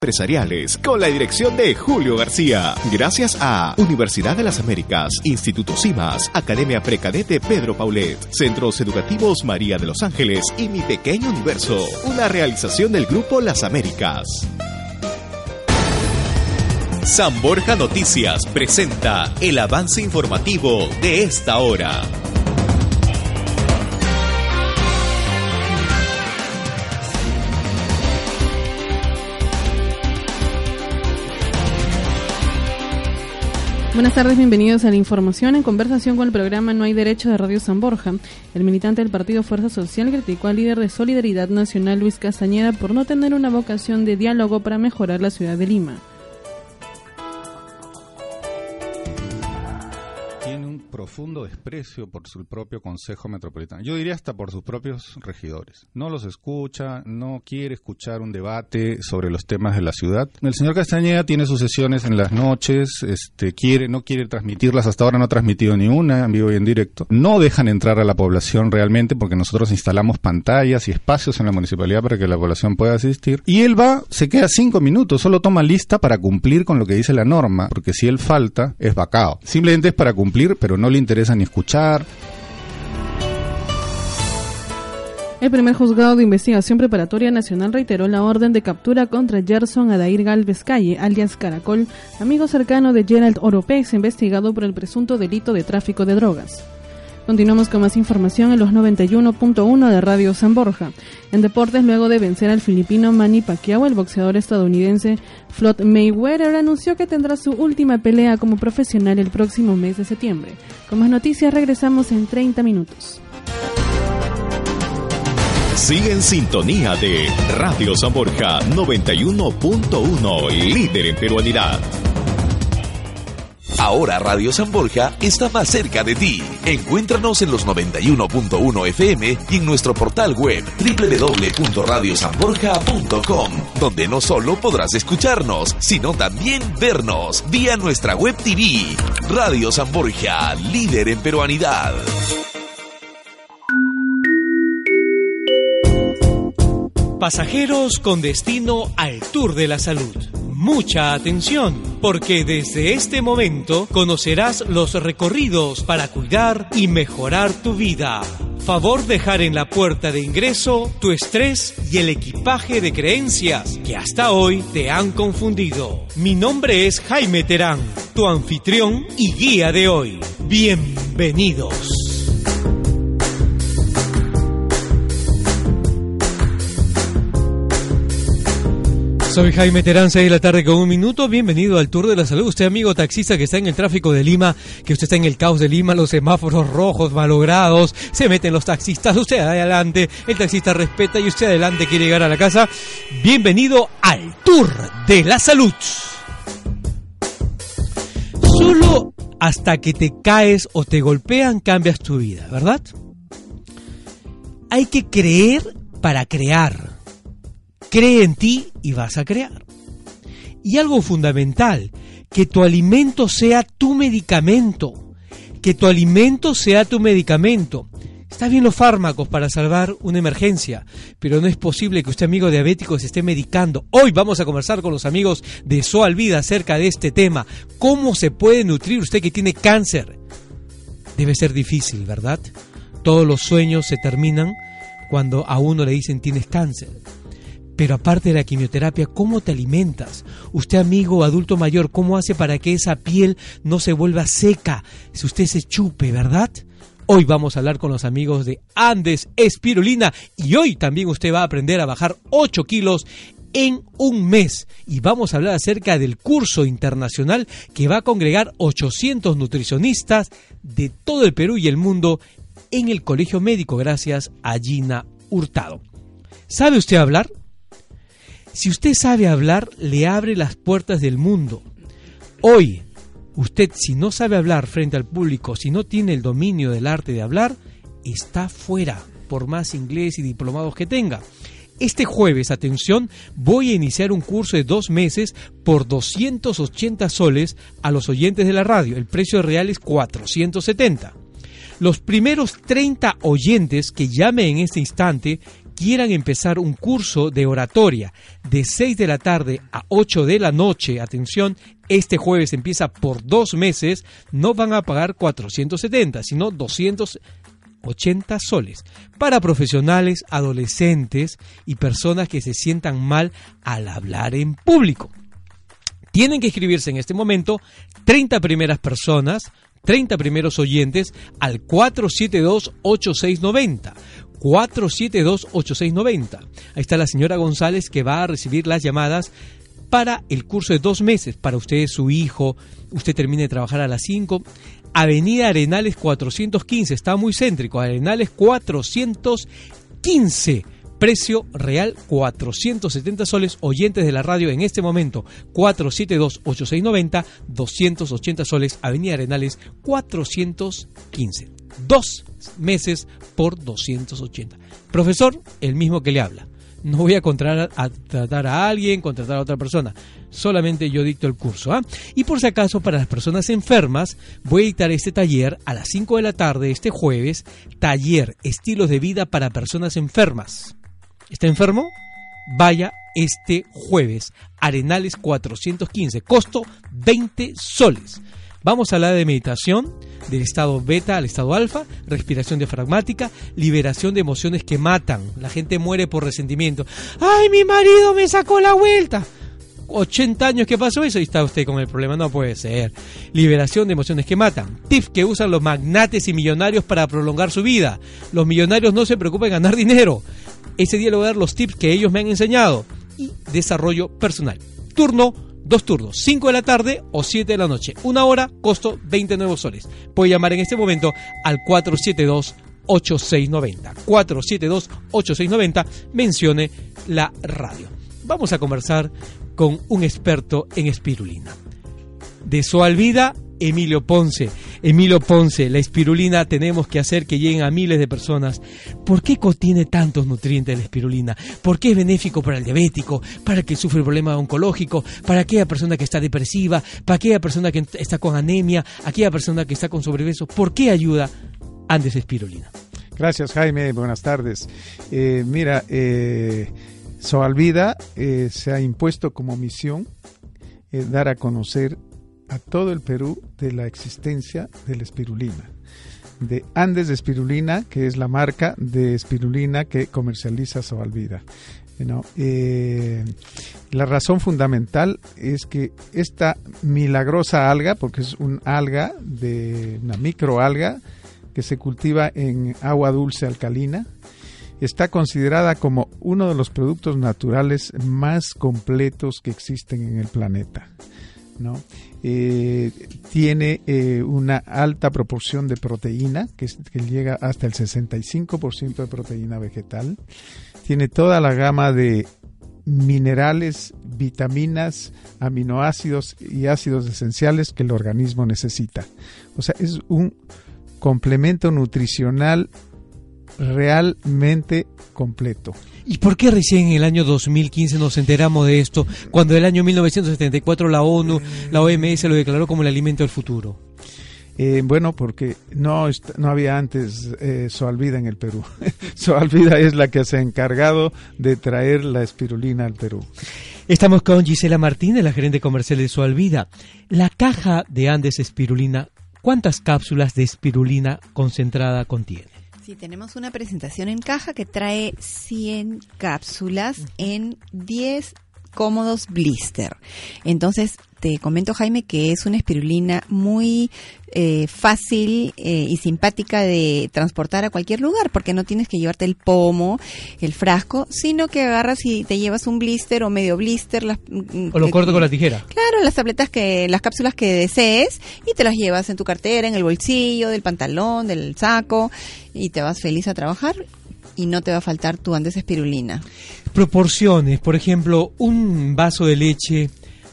Empresariales con la dirección de Julio García. Gracias a Universidad de las Américas, Instituto CIMAS, Academia Precadete Pedro Paulet, Centros Educativos María de los Ángeles y Mi Pequeño Universo. Una realización del Grupo Las Américas. San Borja Noticias presenta el avance informativo de esta hora. Buenas tardes, bienvenidos a la información en conversación con el programa No hay derecho de Radio San Borja. El militante del partido Fuerza Social criticó al líder de Solidaridad Nacional Luis Castañeda por no tener una vocación de diálogo para mejorar la ciudad de Lima. Profundo desprecio por su propio Consejo Metropolitano. Yo diría hasta por sus propios regidores. No los escucha, no quiere escuchar un debate sobre los temas de la ciudad. El señor Castañeda tiene sus sesiones en las noches, este, quiere, no quiere transmitirlas, hasta ahora no ha transmitido ni una en vivo y en directo. No dejan entrar a la población realmente porque nosotros instalamos pantallas y espacios en la municipalidad para que la población pueda asistir. Y él va, se queda cinco minutos, solo toma lista para cumplir con lo que dice la norma, porque si él falta, es vacado. Simplemente es para cumplir, pero no le interesa ni escuchar. El primer juzgado de investigación preparatoria nacional reiteró la orden de captura contra Gerson Adair Galvez Calle, alias Caracol, amigo cercano de Gerald Oropez, investigado por el presunto delito de tráfico de drogas. Continuamos con más información en los 91.1 de Radio San Borja. En deportes, luego de vencer al filipino Manny Pacquiao, el boxeador estadounidense Floyd Mayweather anunció que tendrá su última pelea como profesional el próximo mes de septiembre. Con más noticias regresamos en 30 minutos. Sigue en sintonía de Radio San Borja 91.1, líder en peruanidad. Ahora Radio San Borja está más cerca de ti. Encuéntranos en los 91.1 FM y en nuestro portal web www.radiosanborja.com, donde no solo podrás escucharnos, sino también vernos vía nuestra web TV. Radio San Borja, líder en peruanidad. Pasajeros con destino al Tour de la Salud mucha atención, porque desde este momento conocerás los recorridos para cuidar y mejorar tu vida. Favor dejar en la puerta de ingreso tu estrés y el equipaje de creencias que hasta hoy te han confundido. Mi nombre es Jaime Terán, tu anfitrión y guía de hoy. Bienvenidos. Soy Jaime Terán, 6 de la tarde con un minuto. Bienvenido al Tour de la Salud. Usted, amigo taxista que está en el tráfico de Lima, que usted está en el caos de Lima, los semáforos rojos malogrados, se meten los taxistas, usted adelante, el taxista respeta y usted adelante quiere llegar a la casa. Bienvenido al Tour de la Salud. Solo hasta que te caes o te golpean cambias tu vida, ¿verdad? Hay que creer para crear. Cree en ti y vas a crear. Y algo fundamental, que tu alimento sea tu medicamento. Que tu alimento sea tu medicamento. Está bien los fármacos para salvar una emergencia, pero no es posible que usted amigo diabético se esté medicando. Hoy vamos a conversar con los amigos de Soal Vida acerca de este tema. ¿Cómo se puede nutrir usted que tiene cáncer? Debe ser difícil, ¿verdad? Todos los sueños se terminan cuando a uno le dicen tienes cáncer. Pero aparte de la quimioterapia, ¿cómo te alimentas? Usted, amigo adulto mayor, ¿cómo hace para que esa piel no se vuelva seca? Si usted se chupe, ¿verdad? Hoy vamos a hablar con los amigos de Andes Espirulina y hoy también usted va a aprender a bajar 8 kilos en un mes. Y vamos a hablar acerca del curso internacional que va a congregar 800 nutricionistas de todo el Perú y el mundo en el Colegio Médico gracias a Gina Hurtado. ¿Sabe usted hablar? Si usted sabe hablar, le abre las puertas del mundo. Hoy, usted si no sabe hablar frente al público, si no tiene el dominio del arte de hablar, está fuera, por más inglés y diplomados que tenga. Este jueves, atención, voy a iniciar un curso de dos meses por 280 soles a los oyentes de la radio. El precio real es 470. Los primeros 30 oyentes que llamen en este instante quieran empezar un curso de oratoria de 6 de la tarde a 8 de la noche, atención, este jueves empieza por dos meses, no van a pagar 470, sino 280 soles. Para profesionales, adolescentes y personas que se sientan mal al hablar en público. Tienen que escribirse en este momento 30 primeras personas, 30 primeros oyentes al 472-8690. 472-8690. Ahí está la señora González que va a recibir las llamadas para el curso de dos meses, para usted, su hijo, usted termine de trabajar a las 5. Avenida Arenales 415, está muy céntrico, Arenales 415. Precio real 470 soles. Oyentes de la radio en este momento 472-8690, 280 soles. Avenida Arenales 415. Dos meses por 280. Profesor, el mismo que le habla. No voy a, contratar a, tratar a alguien, contratar a otra persona. Solamente yo dicto el curso. ¿ah? Y por si acaso, para las personas enfermas, voy a dictar este taller a las 5 de la tarde este jueves. Taller Estilos de Vida para Personas Enfermas. ¿Está enfermo? Vaya este jueves. Arenales 415. Costo 20 soles. Vamos a hablar de meditación, del estado beta al estado alfa, respiración diafragmática, liberación de emociones que matan. La gente muere por resentimiento. ¡Ay, mi marido me sacó la vuelta! 80 años que pasó eso y está usted con el problema. No puede ser. Liberación de emociones que matan. Tips que usan los magnates y millonarios para prolongar su vida. Los millonarios no se preocupan en ganar dinero. Ese día le voy a dar los tips que ellos me han enseñado. Y desarrollo personal. Turno Dos turnos, 5 de la tarde o 7 de la noche. Una hora, costo 20 nuevos soles. Puede llamar en este momento al 472 8690. 472 8690. Mencione la radio. Vamos a conversar con un experto en espirulina. De su Vida Emilio Ponce. Emilio Ponce, la espirulina tenemos que hacer que lleguen a miles de personas. ¿Por qué contiene tantos nutrientes la espirulina? ¿Por qué es benéfico para el diabético, para el que sufre problema oncológico, para aquella persona que está depresiva, para aquella persona que está con anemia, aquella persona que está con sobrepeso? ¿Por qué ayuda Andes Espirulina? Gracias Jaime, buenas tardes. Eh, mira, eh, Soalvida eh, se ha impuesto como misión eh, dar a conocer a todo el Perú de la existencia de la espirulina. De Andes de Espirulina, que es la marca de espirulina que comercializa Soalvida. Eh, la razón fundamental es que esta milagrosa alga, porque es un alga de una microalga que se cultiva en agua dulce alcalina, está considerada como uno de los productos naturales más completos que existen en el planeta. ¿no? Eh, tiene eh, una alta proporción de proteína, que, llega hasta el 65% de proteína vegetal. Tiene toda la gama de minerales, vitaminas, aminoácidos y ácidos esenciales que el organismo necesita. O sea, es un complemento nutricional realmente completo. ¿Y por qué recién en el año 2015 nos enteramos de esto, cuando en el año 1974 la ONU, la OMS lo declaró como el alimento del futuro? Eh, bueno, porque no, no había antes eh, Soalvida en el Perú. Soalvida es la que se ha encargado de traer la espirulina al Perú. Estamos con Gisela Martínez, la gerente comercial de Soalvida. La caja de Andes Espirulina, ¿cuántas cápsulas de espirulina concentrada contiene? Sí, tenemos una presentación en caja que trae 100 cápsulas en 10 cómodos blister. Entonces, te comento, Jaime, que es una espirulina muy eh, fácil eh, y simpática de transportar a cualquier lugar, porque no tienes que llevarte el pomo, el frasco, sino que agarras y te llevas un blister o medio blister. Las, mm, o lo corto con la tijera. Claro, las tabletas que, las cápsulas que desees y te las llevas en tu cartera, en el bolsillo, del pantalón, del saco y te vas feliz a trabajar y no te va a faltar tu antes espirulina. Proporciones, por ejemplo, un vaso de leche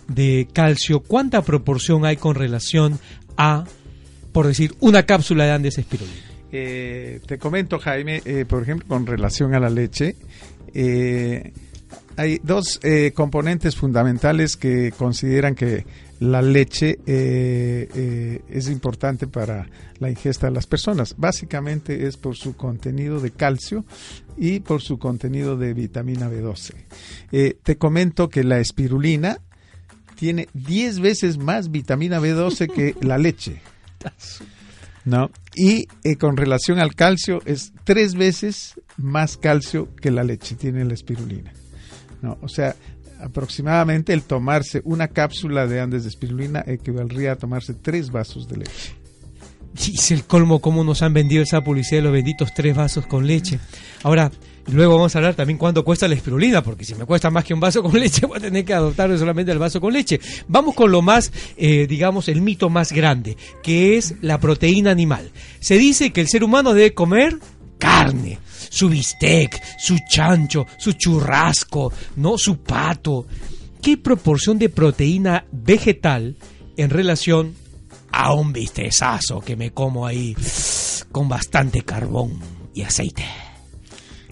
de calcio, ¿cuánta proporción hay con relación a, por decir, una cápsula de Andes espirulina? Eh, te comento, Jaime, eh, por ejemplo, con relación a la leche, eh, hay dos eh, componentes fundamentales que consideran que la leche eh, eh, es importante para la ingesta de las personas. Básicamente es por su contenido de calcio y por su contenido de vitamina B12. Eh, te comento que la espirulina tiene 10 veces más vitamina B12 que la leche. ¿No? Y con relación al calcio, es tres veces más calcio que la leche tiene la espirulina. ¿No? O sea, aproximadamente el tomarse una cápsula de Andes de espirulina equivaldría a tomarse tres vasos de leche. Es el colmo cómo nos han vendido esa publicidad de los benditos tres vasos con leche. Ahora, luego vamos a hablar también cuánto cuesta la espirulina, porque si me cuesta más que un vaso con leche, voy a tener que adoptar solamente el vaso con leche. Vamos con lo más, eh, digamos, el mito más grande, que es la proteína animal. Se dice que el ser humano debe comer carne, su bistec, su chancho, su churrasco, no su pato. ¿Qué proporción de proteína vegetal en relación a un bistezazo que me como ahí con bastante carbón y aceite?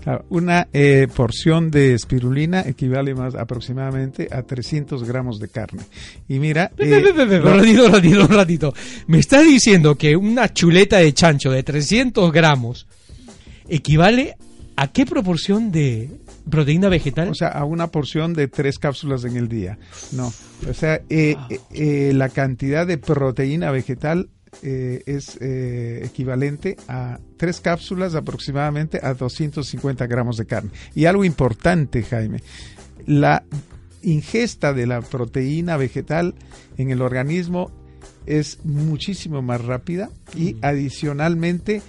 Claro, una eh, porción de espirulina equivale más aproximadamente a 300 gramos de carne. Y mira, eh, un ratito, un ratito, un ratito. Me estás diciendo que una chuleta de chancho de 300 gramos equivale a qué proporción de proteína vegetal? o sea, a una porción de tres cápsulas en el día. No, o sea, eh, eh, eh, la cantidad de proteína vegetal eh, es eh, equivalente a tres cápsulas aproximadamente a 250 gramos de carne. Y algo importante, Jaime, la ingesta de la proteína vegetal en el organismo es muchísimo más rápida y adicionalmente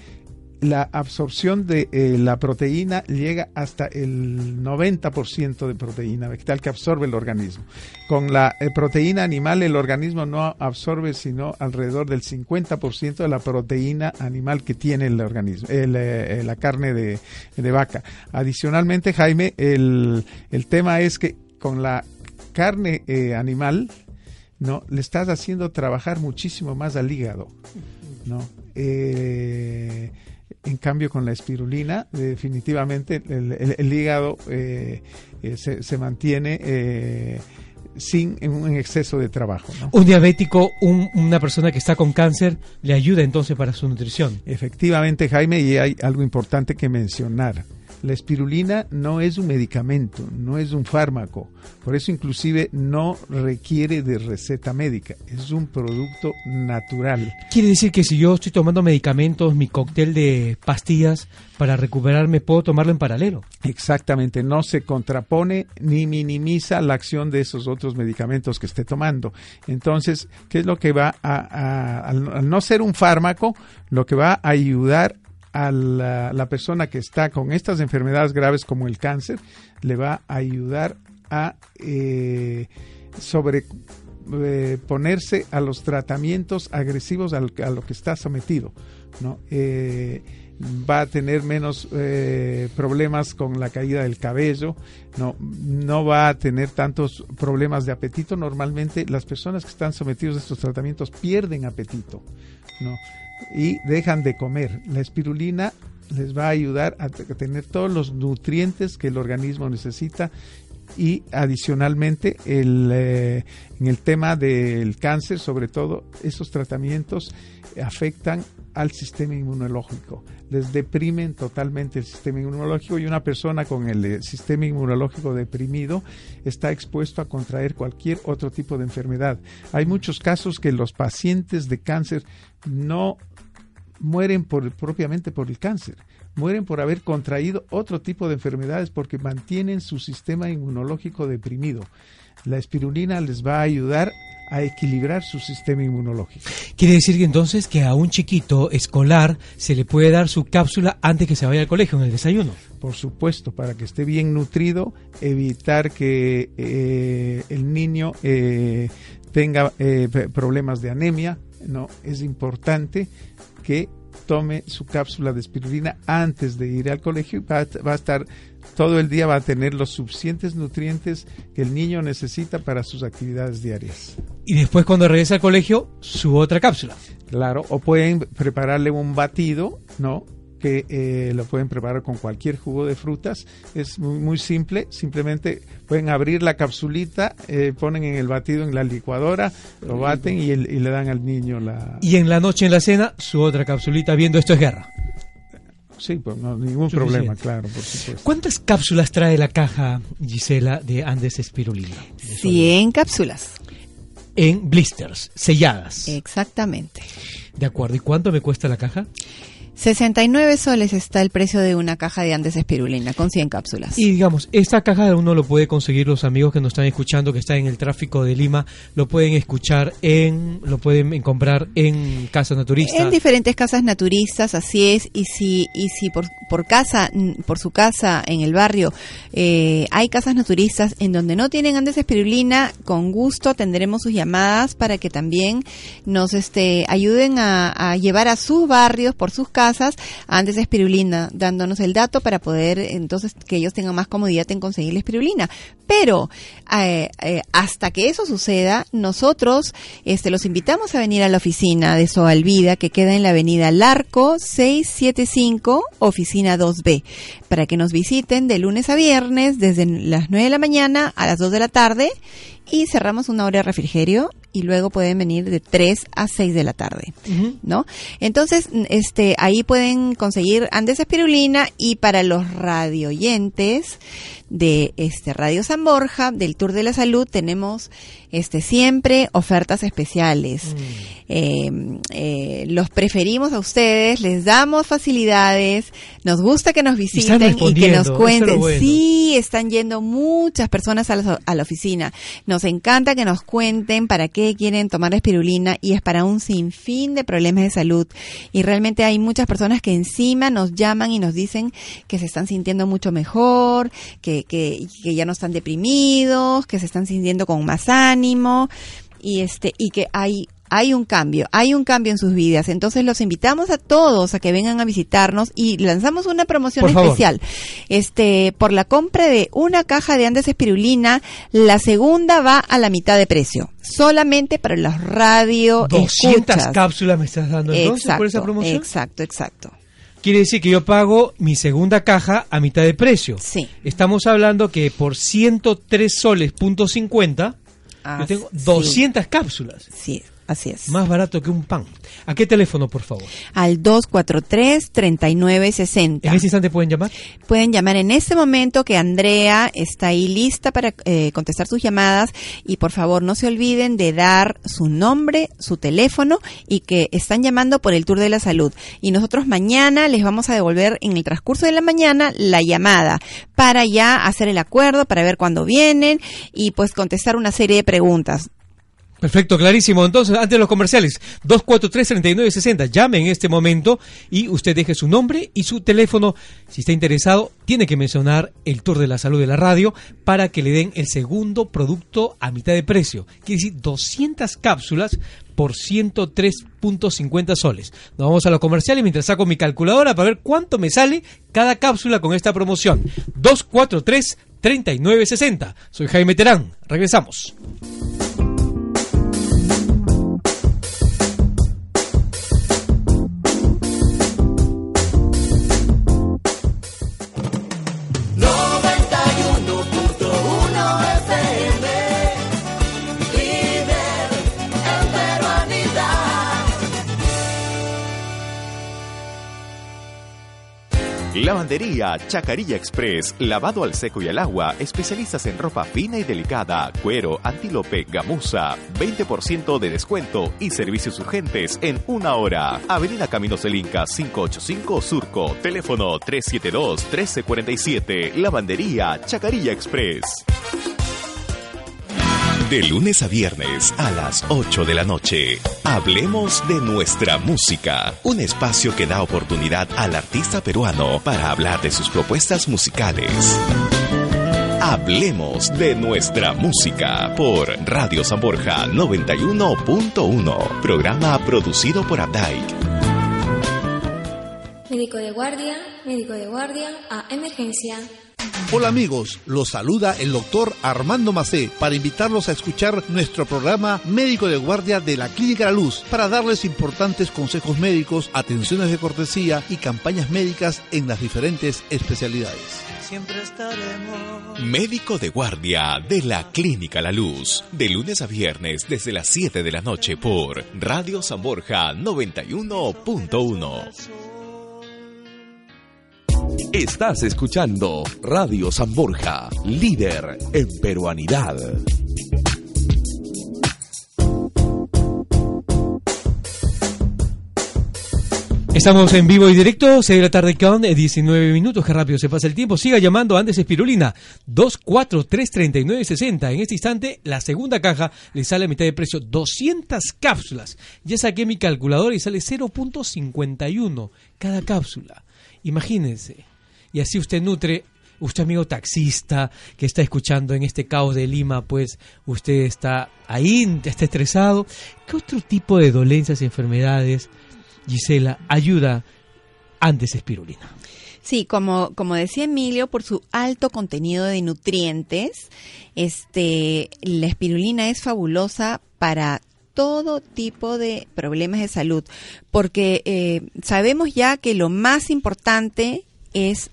la absorción de eh, la proteína llega hasta el 90% de proteína vegetal que absorbe el organismo. Con la eh, proteína animal el organismo no absorbe sino alrededor del 50% de la proteína animal que tiene el organismo, el, eh, la carne de, de vaca. Adicionalmente, Jaime, el, el tema es que con la carne animal, ¿no? Le estás haciendo trabajar muchísimo más al hígado, ¿no? Eh, en cambio, con la espirulina, definitivamente el, el- el hígado eh, eh, se, se mantiene eh, sin un exceso de trabajo, ¿no? Un diabético, un- una persona que está con cáncer, le ayuda entonces para su nutrición. Efectivamente, Jaime, y hay algo importante que mencionar. La espirulina no es un medicamento, no es un fármaco. Por eso inclusive no requiere de receta médica. Es un producto natural. Quiere decir que si yo estoy tomando medicamentos, mi cóctel de pastillas para recuperarme, puedo tomarlo en paralelo. Exactamente, no se contrapone ni minimiza la acción de esos otros medicamentos que esté tomando. Entonces, ¿qué es lo que va a, a- al, al no ser un fármaco, lo que va a ayudar a la, persona que está con estas enfermedades graves como el cáncer, le va a ayudar a eh, sobre eh, a los tratamientos agresivos al- a lo que está sometido, ¿no? Eh, va a tener menos eh, problemas con la caída del cabello, no, no va a tener tantos problemas de apetito. Normalmente las personas que están sometidos a estos tratamientos pierden apetito, ¿no? Y dejan de comer. La espirulina les va a ayudar a tener todos los nutrientes que el organismo necesita y adicionalmente el, eh, en el tema del cáncer, sobre todo, esos tratamientos afectan al sistema inmunológico, les deprimen totalmente el sistema inmunológico y una persona con el eh, sistema inmunológico deprimido está expuesto a contraer cualquier otro tipo de enfermedad. Hay muchos casos que los pacientes de cáncer no mueren por, propiamente por el cáncer, mueren por haber contraído otro tipo de enfermedades porque mantienen su sistema inmunológico deprimido. La espirulina les va a ayudar a equilibrar su sistema inmunológico. Quiere decir que entonces que a un chiquito escolar se le puede dar su cápsula antes que se vaya al colegio en el desayuno. Por supuesto, para que esté bien nutrido, evitar que eh, el niño eh, tenga eh, problemas de anemia, no es importante que tome su cápsula de espirulina antes de ir al colegio y va, va a estar todo el día va a tener los suficientes nutrientes que el niño necesita para sus actividades diarias. Y después cuando regrese al colegio, su otra cápsula. Claro, o pueden prepararle un batido, ¿no? Que eh, lo pueden preparar con cualquier jugo de frutas. Es muy, muy simple, simplemente pueden abrir la capsulita, eh, ponen en el batido en la licuadora, lo baten y, el- y le dan al niño la... Y en la noche en la cena, su otra capsulita viendo esto es guerra. Sí, pues no, ningún Suficiente. problema, claro, por supuesto. ¿Cuántas cápsulas trae la caja, Gisela, de Andes Espirulina? De 100 cápsulas. En blisters, selladas. Exactamente. De acuerdo. ¿Y cuánto me cuesta la caja? 69 soles está el precio de una caja de Andes Espirulina con 100 cápsulas. Y digamos, esta caja uno lo puede conseguir los amigos que nos están escuchando, que están en el tráfico de Lima, lo pueden escuchar en, lo pueden comprar en Casa Naturista. En diferentes casas naturistas, así es, y si, y si por, por casa, por su casa en el barrio, eh, hay casas naturistas en donde no tienen Andes Espirulina, con gusto atenderemos sus llamadas para que también nos este, ayuden a, a llevar a sus barrios, por sus casas, Andes Espirulina, dándonos el dato para poder entonces que ellos tengan más comodidad en conseguir la espirulina. Pero eh, eh, hasta que eso suceda, nosotros este, los invitamos a venir a la oficina de Soalvida, que queda en la avenida Larco 675, oficina 2B, para que nos visiten de lunes a viernes, desde las 9 de la mañana a las 2 de la tarde, y cerramos una hora de refrigerio, y luego pueden venir de 3 a 6 de la tarde. ¿no? Entonces, este, ahí pueden conseguir Andes Espirulina y para los radioyentes de este Radio San Borja, del Tour de la Salud, tenemos este siempre ofertas especiales. Eh, eh, los preferimos a ustedes, les damos facilidades, nos gusta que nos visiten y que nos cuenten. bueno. Sí, están yendo muchas personas a la, a la oficina. Nos encanta que nos cuenten para qué quieren tomar la espirulina y es para un sinfín de problemas de salud. Y realmente hay muchas personas que encima nos llaman y nos dicen que se están sintiendo mucho mejor, que, que, que ya no están deprimidos, que se están sintiendo con más ánimo y este y que hay hay un cambio, hay un cambio en sus vidas. Entonces los invitamos a todos a que vengan a visitarnos y lanzamos una promoción especial. Este, por la compra de una caja de Andes Espirulina, la segunda va a la mitad de precio, solamente para los radio 200 escuchas. cápsulas me estás dando entonces por esa Exacto, promoción. exacto, exacto. Quiere decir que yo pago mi segunda caja a mitad de precio. Sí. Estamos hablando que por 103 soles punto 50 Ah, yo tengo sí. 200 cápsulas. Sí, así es. Más barato que un pan. ¿A qué teléfono, por favor? Al 243-3960. En ese instante pueden llamar. Pueden llamar en este momento que Andrea está ahí lista para eh, contestar sus llamadas y por favor no se olviden de dar su nombre, su teléfono y que están llamando por el Tour de la Salud. Y nosotros mañana les vamos a devolver en el transcurso de la mañana la llamada para ya hacer el acuerdo, para ver cuándo vienen y pues contestar una serie de preguntas. Perfecto, clarísimo. Entonces, antes de los comerciales, 243-3960. Llame en este momento y usted deje su nombre y su teléfono. Si está interesado, tiene que mencionar el Tour de la Salud de la radio para que le den el segundo producto a mitad de precio. Quiere decir 200 cápsulas por 103.50 soles. Nos vamos a los comerciales mientras saco mi calculadora para ver cuánto me sale cada cápsula con esta promoción. 243-3960. Soy Jaime Terán. Regresamos. Lavandería Chacarilla Express, lavado al seco y al agua, especialistas en ropa fina y delicada, cuero, antílope, gamuza, 20% de descuento y servicios urgentes en una hora. Avenida Caminos del Inca 585 Surco, teléfono 372-1347, Lavandería Chacarilla Express. De lunes a viernes a las 8 de la noche, hablemos de nuestra música, un espacio que da oportunidad al artista peruano para hablar de sus propuestas musicales. Hablemos de nuestra música por Radio San Borja 91.1, programa producido por Abdike. médico de guardia, médico de guardia, a emergencia. Hola amigos, los saluda el doctor Armando Macé para invitarlos a escuchar nuestro programa Médico de Guardia de la Clínica La Luz para darles importantes consejos médicos, atenciones de cortesía y campañas médicas en las diferentes especialidades. Siempre estaremos. Médico de Guardia de la Clínica La Luz, de lunes a viernes desde las 7 de la noche por Radio San Borja 91.1. Estás escuchando Radio San Borja, líder en peruanidad. Estamos en vivo y directo, 6 de la tarde con 19 minutos, qué rápido se pasa el tiempo. Siga llamando Andes Espirulina, 2433960. En este instante, la segunda caja le sale a mitad de precio, 200 cápsulas. Ya saqué mi calculadora y sale 0.51 cada cápsula. Imagínense. Y así usted nutre, usted amigo taxista que está escuchando en este caos de Lima, pues usted está ahí, está estresado. ¿Qué otro tipo de dolencias y enfermedades, Gisela, ayuda antes espirulina? Sí, como, como decía Emilio, por su alto contenido de nutrientes, este, la espirulina es fabulosa para todo tipo de problemas de salud, porque eh, sabemos ya que lo más importante es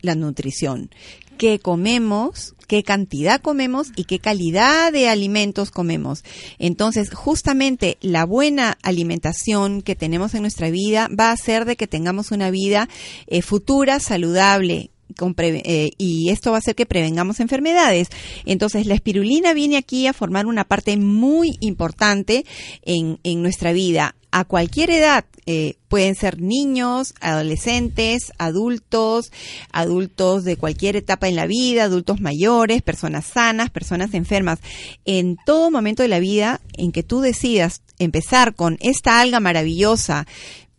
la nutrición. ¿Qué comemos? ¿Qué cantidad comemos? ¿Y qué calidad de alimentos comemos? Entonces, justamente la buena alimentación que tenemos en nuestra vida va a hacer de que tengamos una vida eh, futura saludable, eh, y esto va a hacer que prevengamos enfermedades. Entonces, la espirulina viene aquí a formar una parte muy importante en, en nuestra vida. A cualquier edad, eh, pueden ser niños, adolescentes, adultos, adultos de cualquier etapa en la vida, adultos mayores, personas sanas, personas enfermas. En todo momento de la vida en que tú decidas empezar con esta alga maravillosa,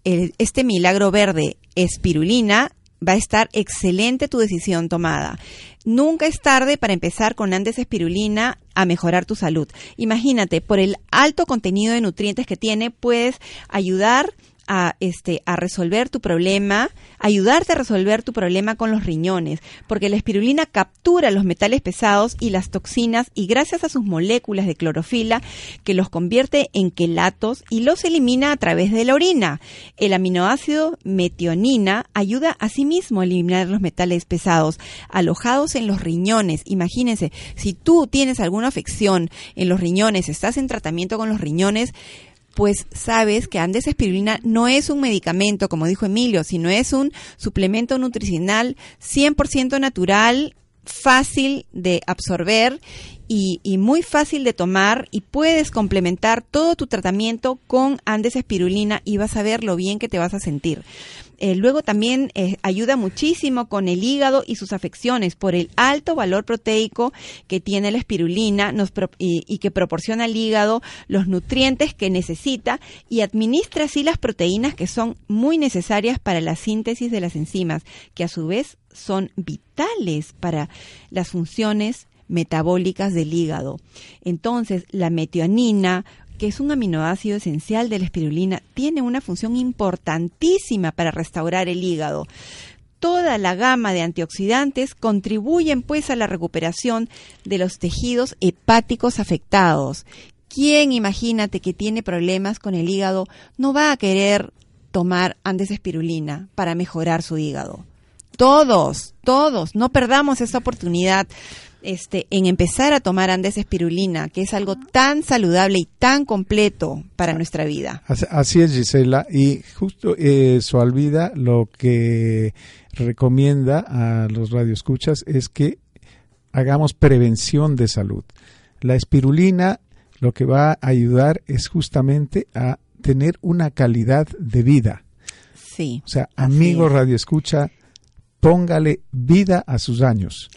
este milagro verde, espirulina, va a estar excelente tu decisión tomada. Nunca es tarde para empezar con Andes Espirulina a mejorar tu salud. Imagínate, por el alto contenido de nutrientes que tiene, puedes ayudar este, a resolver tu problema, ayudarte a resolver tu problema con los riñones, porque la espirulina captura los metales pesados y las toxinas y gracias a sus moléculas de clorofila que los convierte en quelatos y los elimina a través de la orina. El aminoácido metionina ayuda a sí mismo a eliminar los metales pesados alojados en los riñones. Imagínense, si tú tienes alguna afección en los riñones, estás en tratamiento con los riñones, pues sabes que Andes Espirulina no es un medicamento, como dijo Emilio, sino es un suplemento nutricional 100% natural, fácil de absorber y, y, muy fácil de tomar y puedes complementar todo tu tratamiento con Andes Espirulina y vas a ver lo bien que te vas a sentir. Eh, luego también eh, ayuda muchísimo con el hígado y sus afecciones por el alto valor proteico que tiene la espirulina y, que proporciona al hígado los nutrientes que necesita y administra así las proteínas que son muy necesarias para la síntesis de las enzimas, que a su vez son vitales para las funciones metabólicas del hígado. Entonces, la metionina, que es un aminoácido esencial de la espirulina, tiene una función importantísima para restaurar el hígado. Toda la gama de antioxidantes contribuyen pues a la recuperación de los tejidos hepáticos afectados. ¿Quién imagínate que tiene problemas con el hígado no va a querer tomar antes espirulina para mejorar su hígado? Todos, todos, no perdamos esta oportunidad este, en empezar a tomar Andes espirulina, que es algo tan saludable y tan completo para nuestra vida. Así es, Gisela. Y justo eh, Sualvida lo que recomienda a los radioescuchas es que hagamos prevención de salud. La espirulina lo que va a ayudar es justamente a tener una calidad de vida. Sí. O sea, amigo radioescucha, póngale vida a sus años.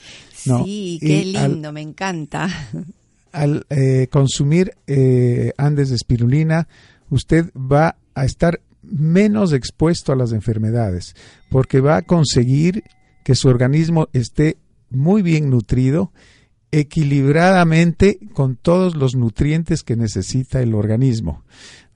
Sí, qué lindo, me encanta. Al eh, consumir eh, Andes de espirulina, usted va a estar menos expuesto a las enfermedades, porque va a conseguir que su organismo esté muy bien nutrido, equilibradamente con todos los nutrientes que necesita el organismo.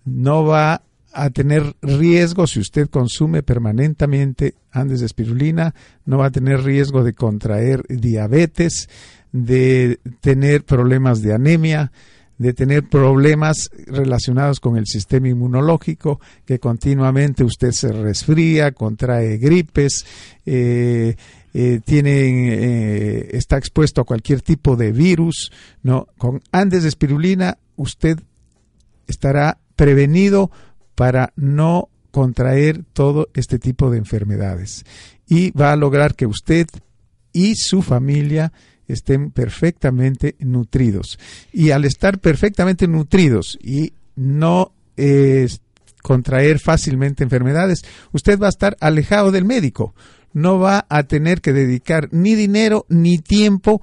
No va a tener riesgo si usted consume permanentemente Andes de espirulina, no va a tener riesgo de contraer diabetes, de tener problemas de anemia, de tener problemas relacionados con el sistema inmunológico, que continuamente usted se resfría, contrae gripes, eh, eh, eh, está expuesto a cualquier tipo de virus, ¿no? Con Andes de espirulina usted estará prevenido para no contraer todo este tipo de enfermedades y va a lograr que usted y su familia estén perfectamente nutridos. Y al estar perfectamente nutridos y no contraer fácilmente enfermedades, usted va a estar alejado del médico. No va a tener que dedicar ni dinero ni tiempo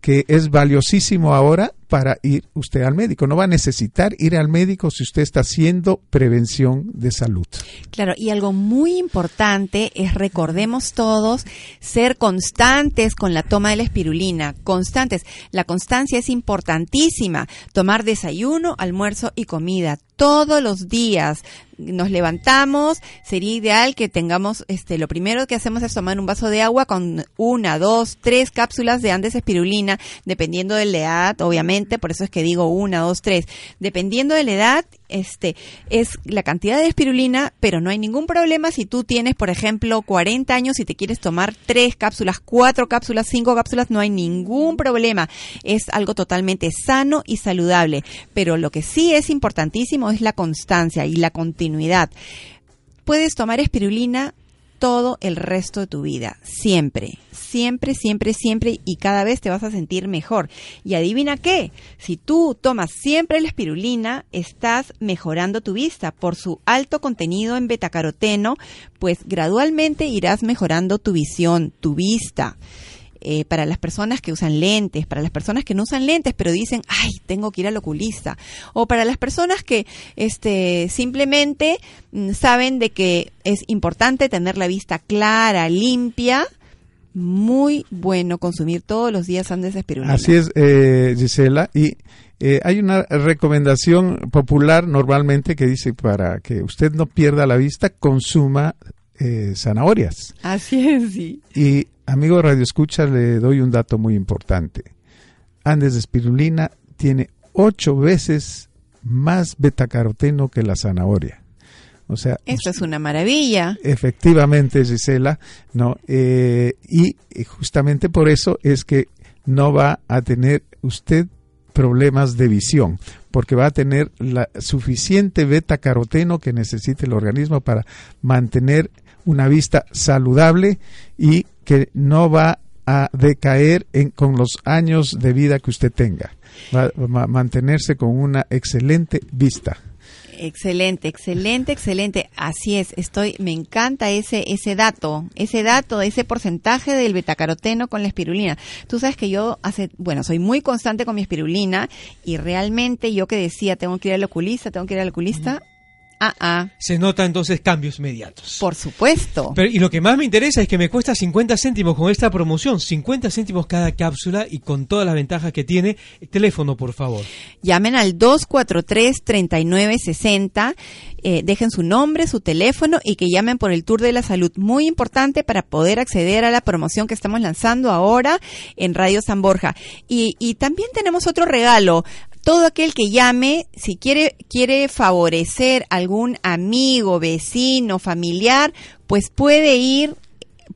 que es valiosísimo ahora para ir usted al médico. No va a necesitar ir al médico si usted está haciendo prevención de salud. Claro, y algo muy importante es recordemos todos ser constantes con la toma de la espirulina, constantes. La constancia es importantísima. Tomar desayuno, almuerzo y comida todos los días nos levantamos, sería ideal que tengamos, este, lo primero que hacemos es tomar un vaso de agua con una, dos, tres cápsulas de Andes espirulina, dependiendo de la edad, obviamente, por eso es que digo una, dos, tres, dependiendo de la edad, este, es la cantidad de espirulina, pero no hay ningún problema si tú tienes, por ejemplo, 40 años y te quieres tomar tres cápsulas, cuatro cápsulas, cinco cápsulas, no hay ningún problema. Es algo totalmente sano y saludable. Pero lo que sí es importantísimo es la constancia y la continuidad. Puedes tomar espirulina todo el resto de tu vida, siempre, siempre, siempre, siempre y cada vez te vas a sentir mejor. Y adivina qué, si tú tomas siempre la espirulina, estás mejorando tu vista por su alto contenido en betacaroteno, pues gradualmente irás mejorando tu visión, tu vista. Eh, para las personas que usan lentes, para las personas que no usan lentes, pero dicen, ay, tengo que ir al oculista, o para las personas que este, simplemente mm, saben de que es importante tener la vista clara, limpia, muy bueno consumir todos los días antes de espirulina. Así es, eh, Gisela, y eh, hay una recomendación popular normalmente que dice para que usted no pierda la vista, consuma zanahorias. Así es, sí. Y Amigo Radio Escucha, le doy un dato muy importante. Andes de espirulina tiene ocho veces más betacaroteno que la zanahoria. O sea, esto es una maravilla. Efectivamente, Gisela, no. Eh, y justamente por eso es que no va a tener usted problemas de visión, porque va a tener la suficiente beta caroteno que necesite el organismo para mantener una vista saludable y que no va a decaer en, con los años de vida que usted tenga. Va a mantenerse con una excelente vista. Excelente, excelente, excelente. Así es, estoy, me encanta ese, ese dato, ese dato, ese porcentaje del betacaroteno con la espirulina. Tú sabes que yo hace, bueno, soy muy constante con mi espirulina y realmente yo que decía, tengo que ir al oculista, tengo que ir al oculista, Ah, ah. Se nota entonces cambios inmediatos. Por supuesto. Pero, y lo que más me interesa es que me cuesta 50 céntimos con esta promoción, 50 céntimos cada cápsula y con todas las ventajas que tiene. Teléfono, por favor. Llamen al 243-3960, eh, dejen su nombre, su teléfono y que llamen por el Tour de la Salud. Muy importante para poder acceder a la promoción que estamos lanzando ahora en Radio San Borja. Y, y también tenemos otro regalo todo aquel que llame, si quiere, quiere favorecer algún amigo, vecino, familiar, pues puede ir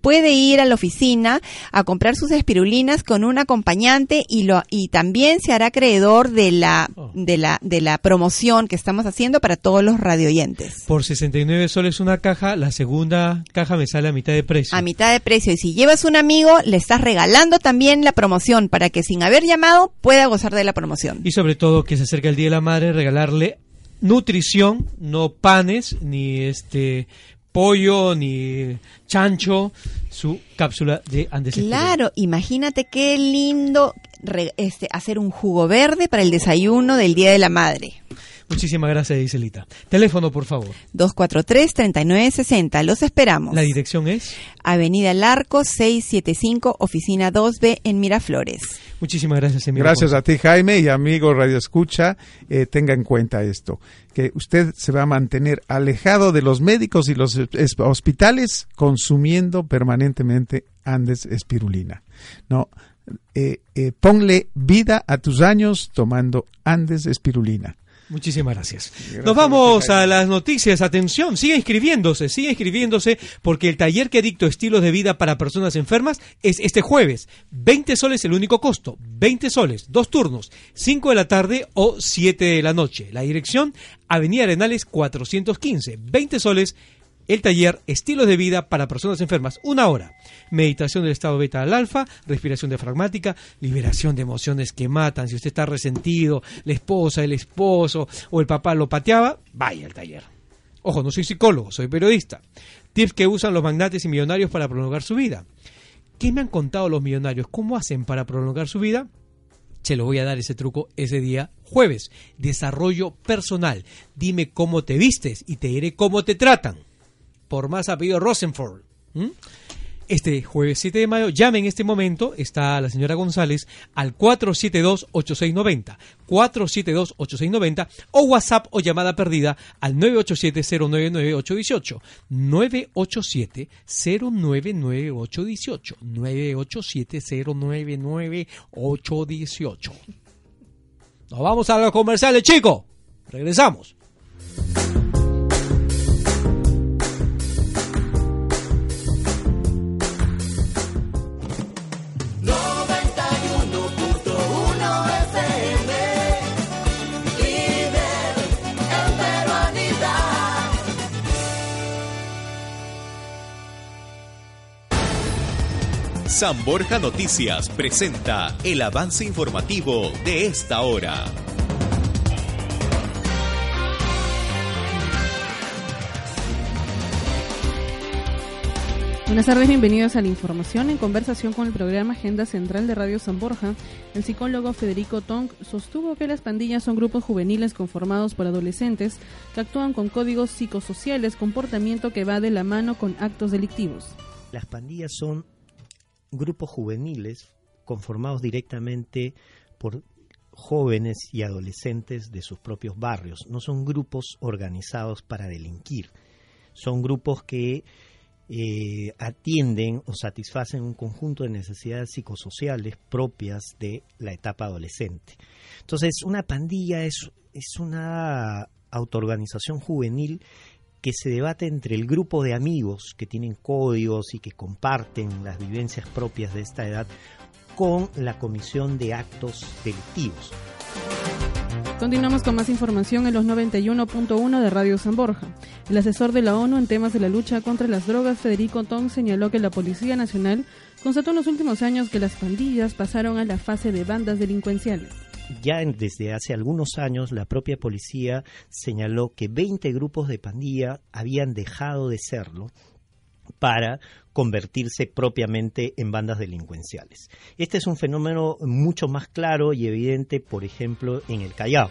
puede ir a la oficina a comprar sus espirulinas con un acompañante y lo y también se hará acreedor de la oh. de la de la promoción que estamos haciendo para todos los radioyentes. Por 69 soles una caja, la segunda caja me sale a mitad de precio. A mitad de precio y si llevas un amigo le estás regalando también la promoción para que sin haber llamado pueda gozar de la promoción. Y sobre todo que se acerca el Día de la Madre, regalarle nutrición, no panes ni este pollo ni chancho su cápsula de Andes. Claro, imagínate qué lindo este, hacer un jugo verde para el desayuno del Día de la Madre. Muchísimas gracias, Iselita. Teléfono, por favor. 243-3960. Los esperamos. La dirección es Avenida Larco 675, oficina 2B en Miraflores. Muchísimas gracias, Emilio. Gracias a ti, Jaime, y amigo Radio Escucha, eh, tenga en cuenta esto, que usted se va a mantener alejado de los médicos y los es- hospitales consumiendo permanentemente Andes espirulina. No, eh, eh, ponle vida a tus años tomando Andes espirulina. Muchísimas gracias. Nos vamos a las noticias. Atención, sigue inscribiéndose, sigue inscribiéndose porque el taller que dicto estilos de vida para personas enfermas es este jueves. 20 soles el único costo. 20 soles, dos turnos, 5 de la tarde o 7 de la noche. La dirección, Avenida Arenales 415. 20 soles el taller Estilos de vida para personas enfermas, una hora. Meditación del estado beta al alfa, respiración diafragmática, liberación de emociones que matan. Si usted está resentido, la esposa, el esposo o el papá lo pateaba, vaya al taller. Ojo, no soy psicólogo, soy periodista. Tips que usan los magnates y millonarios para prolongar su vida. ¿Qué me han contado los millonarios? ¿Cómo hacen para prolongar su vida? Se lo voy a dar ese truco ese día jueves. Desarrollo personal. Dime cómo te vistes y te diré cómo te tratan por más apellido Rosenford. ¿Mm? Este jueves 7 de mayo, llame en este momento, está la señora González, al 472-8690, 472-8690, o WhatsApp o llamada perdida al 987-099-818, 987-099-818, 987-099-818. Nos vamos a los comerciales, chicos. Regresamos. San Borja Noticias presenta el avance informativo de esta hora. Buenas tardes, bienvenidos a la información. En conversación con el programa Agenda Central de Radio San Borja, el psicólogo Federico Tong sostuvo que las pandillas son grupos juveniles conformados por adolescentes que actúan con códigos psicosociales, comportamiento que va de la mano con actos delictivos. Las pandillas son grupos juveniles conformados directamente por jóvenes y adolescentes de sus propios barrios. No son grupos organizados para delinquir. Son grupos que eh, atienden o satisfacen un conjunto de necesidades psicosociales propias de la etapa adolescente. Entonces, una pandilla es, es una autoorganización juvenil que se debate entre el grupo de amigos que tienen códigos y que comparten las vivencias propias de esta edad con la comisión de actos delictivos. Continuamos con más información en los 91.1 de Radio San Borja. El asesor de la ONU en temas de la lucha contra las drogas, Federico Tong, señaló que la Policía Nacional constató en los últimos años que las pandillas pasaron a la fase de bandas delincuenciales. Ya desde hace algunos años la propia policía señaló que 20 grupos de pandilla habían dejado de serlo para convertirse propiamente en bandas delincuenciales. Este es un fenómeno mucho más claro y evidente, por ejemplo, en el Callao.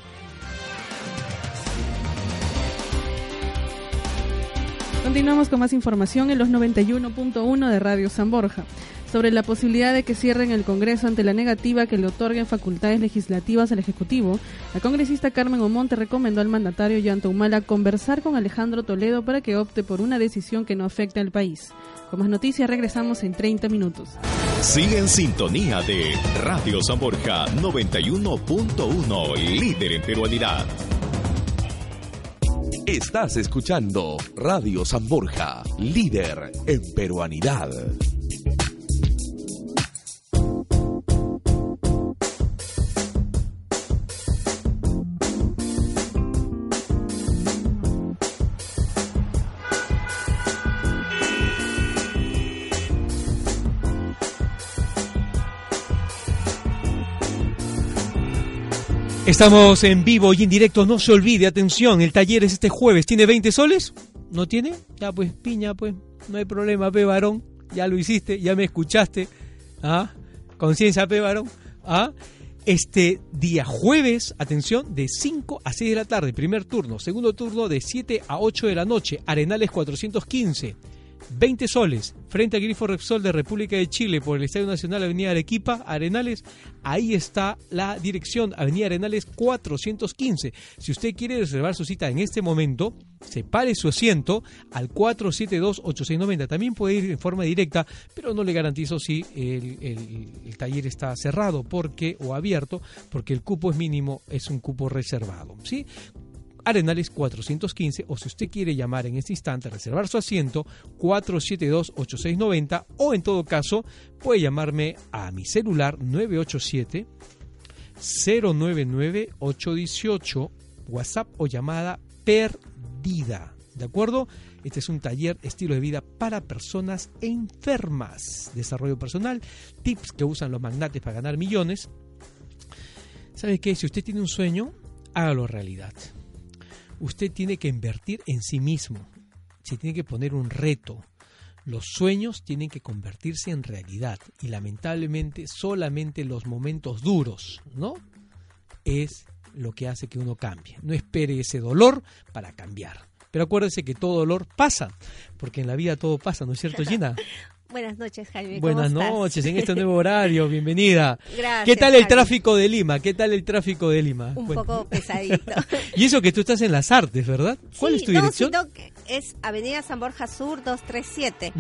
Continuamos con más información en los 91.1 de Radio San Borja sobre la posibilidad de que cierren el Congreso ante la negativa que le otorguen facultades legislativas al Ejecutivo. La congresista Carmen Omonte recomendó al mandatario Yanta Humala conversar con Alejandro Toledo para que opte por una decisión que no afecte al país. Con más noticias regresamos en 30 minutos. Sigue en sintonía de Radio San Borja 91.1, líder en peruanidad. Estás escuchando Radio San Borja, líder en peruanidad. Estamos en vivo y en directo, no se olvide, atención, el taller es este jueves, ¿tiene 20 soles? ¿No tiene? Ya pues, piña, pues, no hay problema, pe varón, ya lo hiciste, ya me escuchaste, ¿ah? Conciencia, pe varón, ¿ah? Este día jueves, atención, de 5 a 6 de la tarde, primer turno. Segundo turno de 7 a 8 de la noche, Arenales 415. 20 soles frente al Grifo Repsol de República de Chile por el Estadio Nacional Avenida Arequipa, Arenales. Ahí está la dirección, Avenida Arenales 415. Si usted quiere reservar su cita en este momento, separe su asiento al 472-8690. También puede ir en forma directa, pero no le garantizo si el, el taller está cerrado porque o abierto, porque el cupo es mínimo, es un cupo reservado. ¿sí? Arenales 415 o si usted quiere llamar en este instante, reservar su asiento 472-8690 o en todo caso puede llamarme a mi celular 987 099 818 WhatsApp o llamada perdida. ¿De acuerdo? Este es un taller estilo de vida para personas enfermas. Desarrollo personal, tips que usan los magnates para ganar millones. ¿Sabe qué? Si usted tiene un sueño, hágalo realidad usted tiene que invertir en sí mismo, se tiene que poner un reto. Los sueños tienen que convertirse en realidad y lamentablemente solamente los momentos duros, ¿no? Es lo que hace que uno cambie. No espere ese dolor para cambiar. Pero acuérdese que todo dolor pasa, porque en la vida todo pasa, ¿no es cierto, Gina? Buenas noches, Jaime. Buenas noches, en este nuevo horario, bienvenida. Gracias. ¿Qué tal el tráfico de Lima? ¿Qué tal el tráfico de Lima? Un poco pesadito. y eso que tú estás en las artes, ¿verdad? ¿Cuál es tu dirección? No, es Avenida San Borja Sur 237.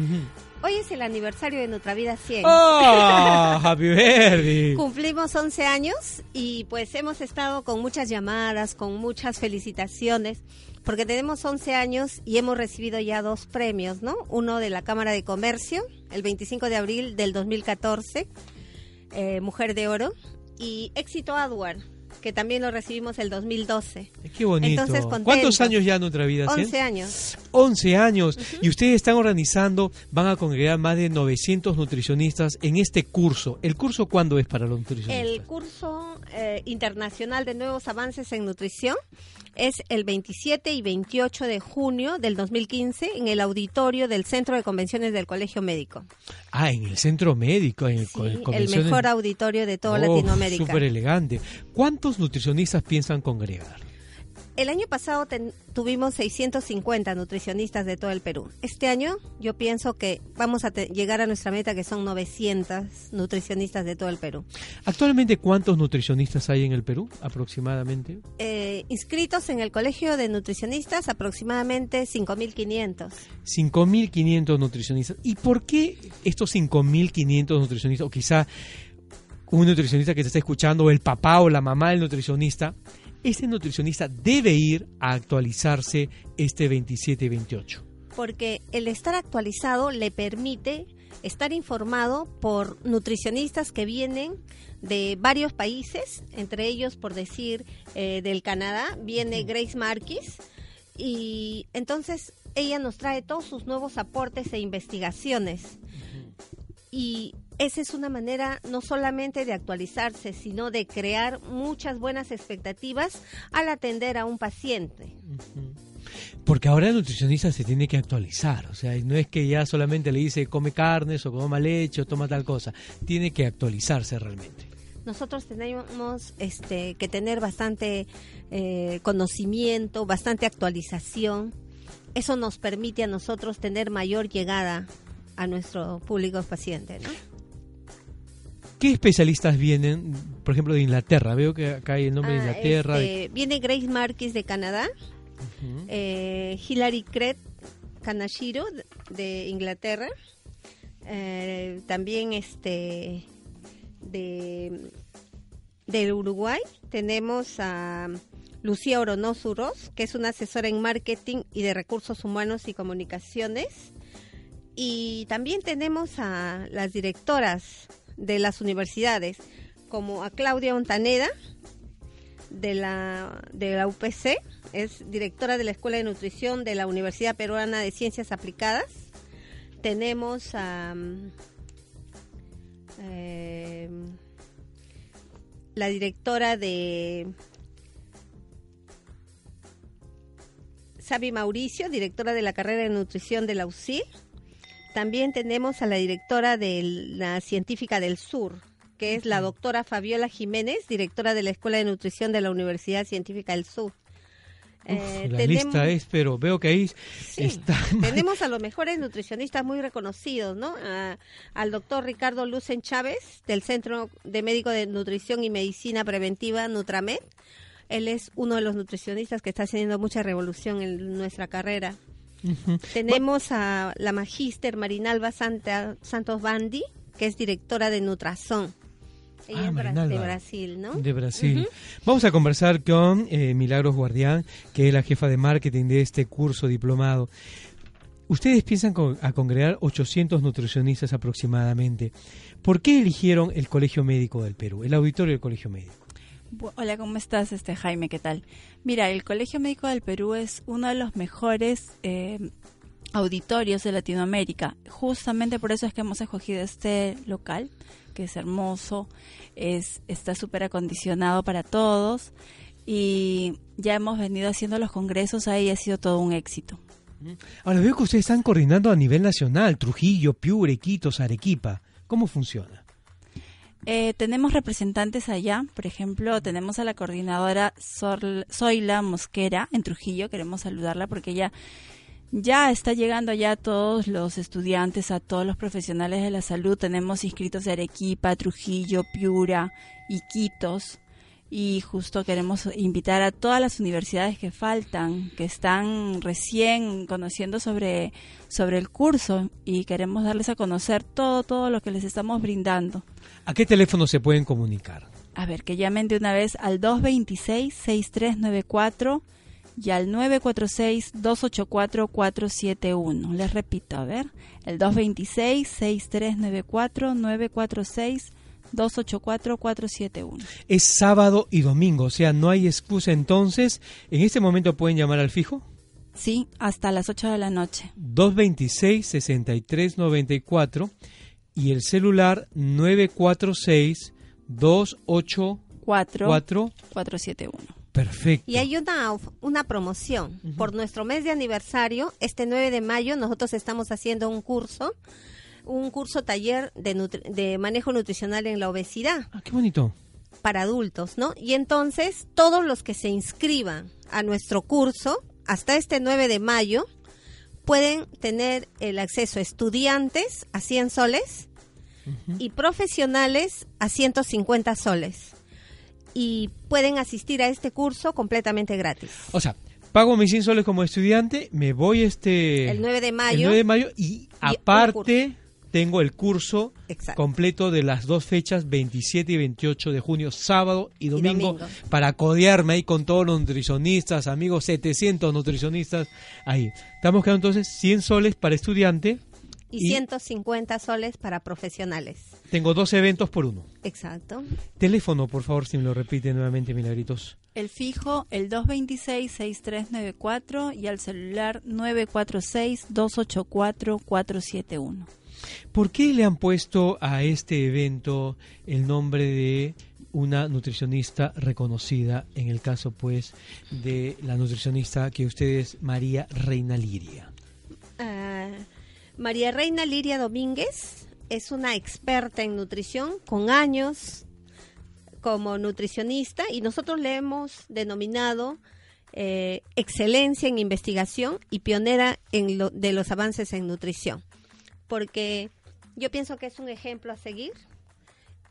Hoy es el aniversario de Nuestra Vida 100. ¡Oh! ¡Happy birthday! Cumplimos 11 años y pues hemos estado con muchas llamadas, con muchas felicitaciones porque tenemos 11 años y hemos recibido ya dos premios, ¿no? Uno de la Cámara de Comercio, el 25 de abril del 2014, eh, Mujer de Oro, y Éxito Adward, que también lo recibimos el 2012. Qué bonito. Entonces, ¿Cuántos años ya Nuestra Vida? 11 años. 11 años. Y ustedes están organizando, van a congregar más de 900 nutricionistas en este curso. ¿El curso cuándo es para los nutricionistas? El curso eh, internacional de nuevos avances en nutrición es el 27 y 28 de junio del 2015 en el auditorio del Centro de Convenciones del Colegio Médico. Ah, en el Centro Médico, en el, sí, el mejor auditorio de toda oh, Latinoamérica. Súper elegante. ¿Cuántos nutricionistas piensan congregar? El año pasado tuvimos 650 nutricionistas de todo el Perú. Este año yo pienso que vamos a llegar a nuestra meta que son 900 nutricionistas de todo el Perú. Actualmente, ¿cuántos nutricionistas hay en el Perú aproximadamente? Eh, inscritos en el Colegio de Nutricionistas aproximadamente 5.500. 5.500 nutricionistas. ¿Y por qué estos 5.500 nutricionistas, o quizá un nutricionista que te está escuchando, o el papá o la mamá del nutricionista, este nutricionista debe ir a actualizarse este 27 y 28. Porque el estar actualizado le permite estar informado por nutricionistas que vienen de varios países, entre ellos, por decir, eh, del Canadá, viene Grace Marquis, y entonces ella nos trae todos sus nuevos aportes e investigaciones. Y esa es una manera no solamente de actualizarse, sino de crear muchas buenas expectativas al atender a un paciente. Porque ahora el nutricionista se tiene que actualizar, o sea, no es que ya solamente le dice come carnes o come leche o toma tal cosa, tiene que actualizarse realmente. Nosotros tenemos este, que tener bastante eh, conocimiento, bastante actualización. Eso nos permite a nosotros tener mayor llegada a nuestro público paciente, ¿no? ¿Qué especialistas vienen, por ejemplo, de Inglaterra? Veo que acá hay el nombre de ah, Inglaterra. Este, viene Grace Marquis de Canadá, eh, Hilary Cret Kanashiro de Inglaterra, eh, también este de del Uruguay tenemos a Lucía Oronoz que es una asesora en marketing y de recursos humanos y comunicaciones. Y también tenemos a las directoras de las universidades, como a Claudia Montaneda, de la, de la UPC, es directora de la Escuela de Nutrición de la Universidad Peruana de Ciencias Aplicadas. Tenemos a eh, la directora de Sabi Mauricio, directora de la carrera de nutrición de la UCI. También tenemos a la directora de la Científica del Sur, que es la doctora Fabiola Jiménez, directora de la Escuela de Nutrición de la Universidad Científica del Sur. Eh, la lista es, pero veo que ahí está. Tenemos a los mejores nutricionistas muy reconocidos, ¿no? al doctor Ricardo Lucen Chávez, del Centro de Médico de Nutrición y Medicina Preventiva Nutramed. Él es uno de los nutricionistas que está haciendo mucha revolución en nuestra carrera. Tenemos a la magíster Marinalba Santa, Santos Bandi, que es directora de Nutrazón. Ella ah, es de Brasil, ¿no? De Brasil. Vamos a conversar con eh, Milagros Guardián, que es la jefa de marketing de este curso diplomado. Ustedes piensan a congregar 800 nutricionistas aproximadamente. ¿Por qué eligieron el Colegio Médico del Perú, el auditorio del Colegio Médico? Hola, ¿cómo estás, este Jaime? ¿Qué tal? Mira, el Colegio Médico del Perú es uno de los mejores eh, auditorios de Latinoamérica. Justamente por eso es que hemos escogido este local, que es hermoso, es está súper acondicionado para todos y ya hemos venido haciendo los congresos ahí ha sido todo un éxito. Ahora veo que ustedes están coordinando a nivel nacional, Trujillo, Piure, Quito, Arequipa. ¿Cómo funciona? Eh, tenemos representantes allá, por ejemplo, tenemos a la coordinadora Zoila Mosquera en Trujillo, queremos saludarla porque ella ya está llegando allá a todos los estudiantes, a todos los profesionales de la salud. Tenemos inscritos de Arequipa, Trujillo, Piura, Iquitos y justo queremos invitar a todas las universidades que faltan, que están recién conociendo sobre, sobre el curso y queremos darles a conocer todo, todo lo que les estamos brindando. ¿A qué teléfono se pueden comunicar? A ver, que llamen de una vez al 226-6394 y al 946-284-471. Les repito, a ver, el 226-6394-946 284-471. Es sábado y domingo, o sea, no hay excusa entonces. ¿En este momento pueden llamar al fijo? Sí, hasta las 8 de la noche. 226-6394 y el celular 946 284 471. Perfecto. Y hay una, una promoción. Por nuestro mes de aniversario, este 9 de mayo, nosotros estamos haciendo un curso un curso taller de, de manejo nutricional en la obesidad. Ah, qué bonito. Para adultos, ¿no? Y entonces todos los que se inscriban a nuestro curso hasta este 9 de mayo pueden tener el acceso a estudiantes a 100 soles y profesionales a 150 soles. Y pueden asistir a este curso completamente gratis. O sea, pago mis 100 soles como estudiante, me voy este... El 9 de mayo. El 9 de mayo y aparte tengo el curso completo de las dos fechas, 27 y 28 de junio, sábado y domingo, para codearme ahí con todos los nutricionistas, amigos, 700 nutricionistas ahí. Estamos quedando entonces 100 soles para estudiante. Y, 150 soles para profesionales. Tengo dos eventos por uno. Exacto. Teléfono, por favor, si me lo repite nuevamente, Milagritos. El fijo, el 226-6394 y al celular 946-284-471. ¿Por qué le han puesto a este evento el nombre de una nutricionista reconocida, en el caso pues de la nutricionista que usted es María Reina Liria? Ah, María Reina Liria Domínguez es una experta en nutrición con años como nutricionista y nosotros le hemos denominado eh, excelencia en investigación y pionera en lo, de los avances en nutrición porque yo pienso que es un ejemplo a seguir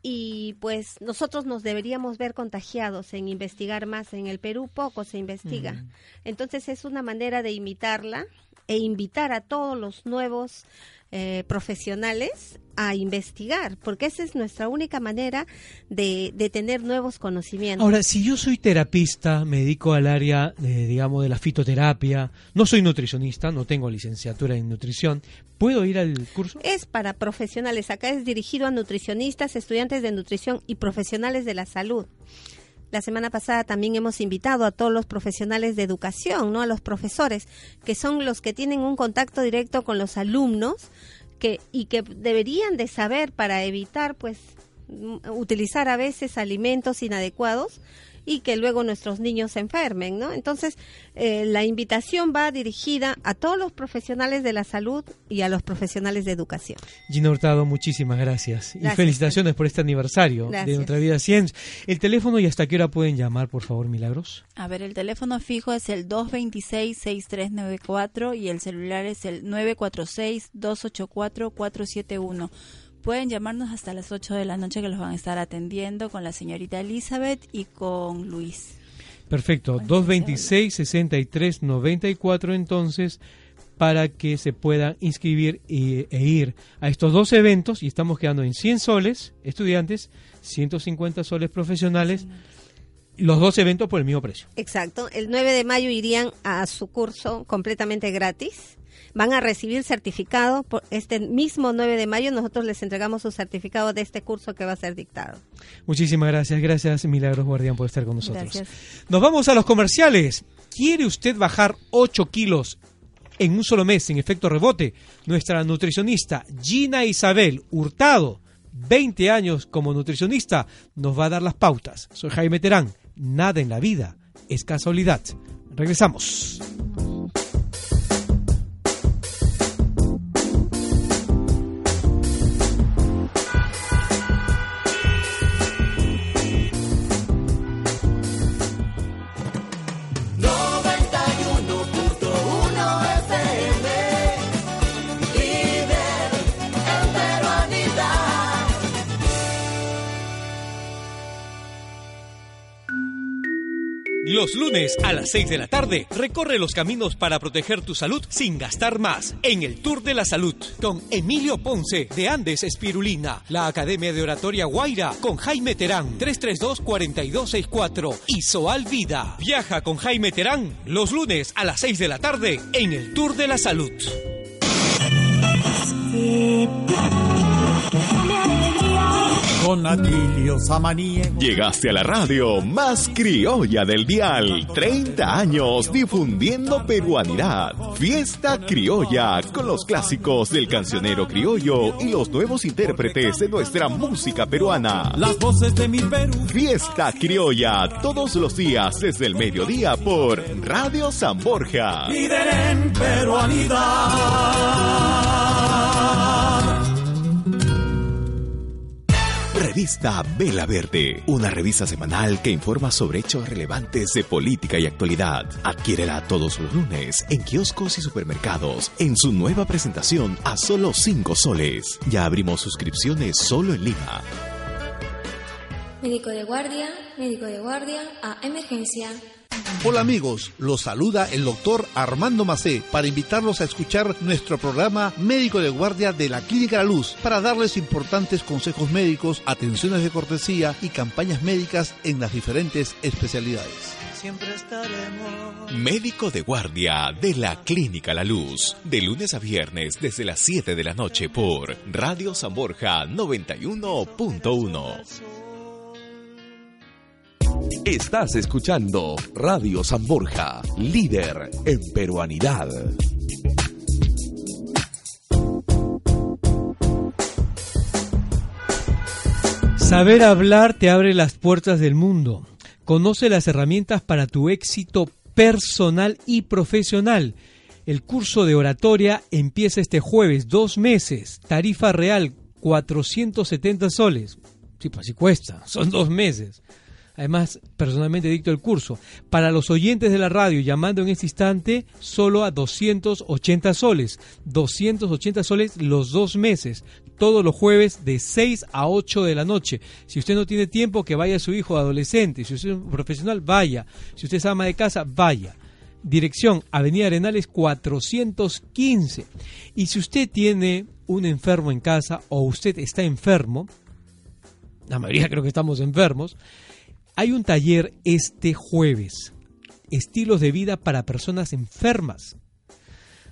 y pues nosotros nos deberíamos ver contagiados en investigar más. En el Perú poco se investiga. Entonces es una manera de imitarla e invitar a todos los nuevos eh, profesionales a investigar, porque esa es nuestra única manera de, tener nuevos conocimientos. Ahora, si yo soy terapista, me dedico al área, digamos, de la fitoterapia, no soy nutricionista, no tengo licenciatura en nutrición, ¿puedo ir al curso? Es para profesionales, acá es dirigido a nutricionistas, estudiantes de nutrición y profesionales de la salud. La semana pasada también hemos invitado a todos los profesionales de educación, ¿no? A los profesores, que son los que tienen un contacto directo con los alumnos que y que deberían de saber para evitar pues utilizar a veces alimentos inadecuados y que luego nuestros niños se enfermen, ¿no? Entonces, eh, la invitación va dirigida a todos los profesionales de la salud y a los profesionales de educación. Gina Hurtado, muchísimas gracias. Y felicitaciones por este aniversario de Nuestra Vida Ciencia. El teléfono y hasta qué hora pueden llamar, por favor, Milagros. A ver, el teléfono fijo es el 226-6394 y el celular es el 946-284-471. Pueden llamarnos hasta las 8 de la noche que los van a estar atendiendo con la señorita Elizabeth y con Luis. Perfecto, 226-6394 entonces para que se puedan inscribir e, ir a estos dos eventos y estamos quedando en 100 soles estudiantes, 150 soles profesionales. Los dos eventos por el mismo precio. Exacto. El 9 de mayo irían a su curso completamente gratis van a recibir certificado por este mismo 9 de mayo. Nosotros les entregamos su certificado de este curso que va a ser dictado. Muchísimas gracias. Gracias, Milagros Guardián, por estar con nosotros. Nos vamos a los comerciales. ¿Quiere usted bajar 8 kilos en un solo mes sin efecto rebote? Nuestra nutricionista Gina Isabel Hurtado, 20 años como nutricionista, nos va a dar las pautas. Soy Jaime Terán. Nada en la vida es casualidad. Regresamos. Los lunes a las 6 de la tarde, recorre los caminos para proteger tu salud sin gastar más en el Tour de la Salud con Emilio Ponce de Andes Espirulina, la Academia de Oratoria Guaira con Jaime Terán 332-4264 y Soal Vida. Viaja con Jaime Terán los lunes a las 6 de la tarde en el Tour de la Salud. Con Atilio Llegaste a la radio más criolla del dial. 30 años difundiendo peruanidad. Fiesta criolla con los clásicos del cancionero criollo y los nuevos intérpretes de nuestra música peruana. Las voces de mi Perú. Fiesta criolla todos los días desde el mediodía por Radio San Borja. Líder en peruanidad. Revista Vela Verde, una revista semanal que informa sobre hechos relevantes de política y actualidad. Adquiérela todos los lunes en kioscos y supermercados en su nueva presentación a solo 5 soles. Ya abrimos suscripciones solo en Lima. Médico de guardia, médico de guardia a emergencia. Hola amigos, los saluda el doctor Armando Macé para invitarlos a escuchar nuestro programa Médico de Guardia de la Clínica La Luz para darles importantes consejos médicos, atenciones de cortesía y campañas médicas en las diferentes especialidades. Siempre estaremos. Médico de Guardia de la Clínica La Luz, de lunes a viernes desde las 7 de la noche por Radio San Borja 91.1. Estás escuchando Radio San Borja, líder en peruanidad. Saber hablar te abre las puertas del mundo. Conoce las herramientas para tu éxito personal y profesional. El curso de oratoria empieza este jueves, dos meses, tarifa real 470 soles. Sí, pues sí cuesta, son dos meses. Además, personalmente dicto el curso. Para los oyentes de la radio, llamando en este instante, solo a 280 soles. 280 soles los dos meses. Todos los jueves de 6 a 8 de la noche. Si usted no tiene tiempo, que vaya su hijo adolescente. Si usted es un profesional, vaya. Si usted es ama de casa, vaya. Dirección Avenida Arenales 415. Y si usted tiene un enfermo en casa o usted está enfermo, la mayoría creo que estamos enfermos, hay un taller este jueves, estilos de vida para personas enfermas,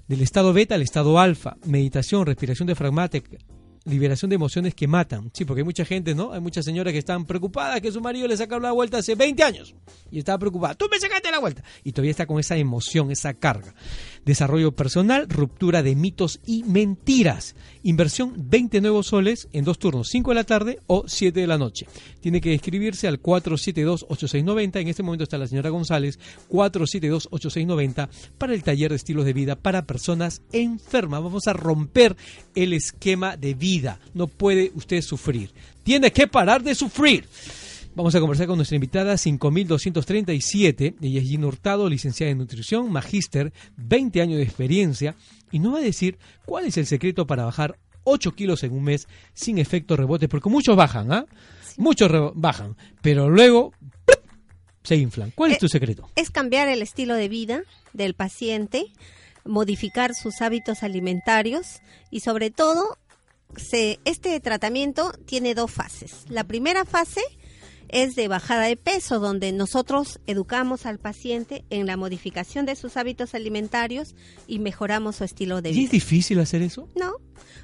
del estado beta al estado alfa, meditación, respiración diafragmática, liberación de emociones que matan. Sí, porque hay mucha gente, ¿no? Hay muchas señoras que están preocupadas que su marido le sacó la vuelta hace 20 años y estaba preocupada. Tú me sacaste la vuelta. Y todavía está con esa emoción, esa carga. Desarrollo personal, ruptura de mitos y mentiras. Inversión 20 nuevos soles en dos turnos, 5 de la tarde o 7 de la noche. Tiene que escribirse al 472-8690. En este momento está la señora González, 472-8690 para el taller de estilos de vida para personas enfermas. Vamos a romper el esquema de vida. No puede usted sufrir. Tiene que parar de sufrir. Vamos a conversar con nuestra invitada 5237. Ella es Gina Hurtado, licenciada en nutrición, magíster, 20 años de experiencia. Y nos va a decir cuál es el secreto para bajar 8 kilos en un mes sin efecto rebote. Porque muchos bajan, ¿ah? Muchos re- bajan. Pero luego ¡plup! se inflan. ¿Cuál es Eh, tu secreto? Es cambiar el estilo de vida del paciente, modificar sus hábitos alimentarios y sobre todo, se, este tratamiento tiene dos fases. La primera fase es de bajada de peso, donde nosotros educamos al paciente en la modificación de sus hábitos alimentarios y mejoramos su estilo de ¿Y vida. es difícil hacer eso? No,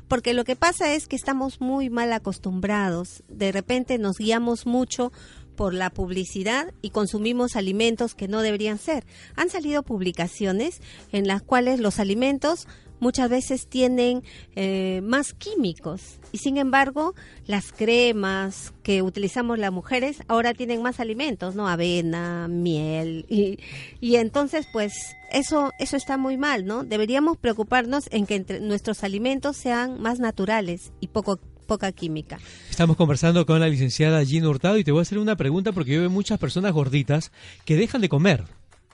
porque lo que pasa es que estamos muy mal acostumbrados. De repente nos guiamos mucho por la publicidad y consumimos alimentos que no deberían ser. Han salido publicaciones en las cuales los alimentos muchas veces tienen eh, más químicos y sin embargo las cremas que utilizamos las mujeres ahora tienen más alimentos, ¿no? Avena, miel y, y entonces pues eso eso está muy mal, ¿no? Deberíamos preocuparnos en que entre nuestros alimentos sean más naturales y poco poca química. Estamos conversando con la licenciada Gina Hurtado y te voy a hacer una pregunta porque yo veo muchas personas gorditas que dejan de comer.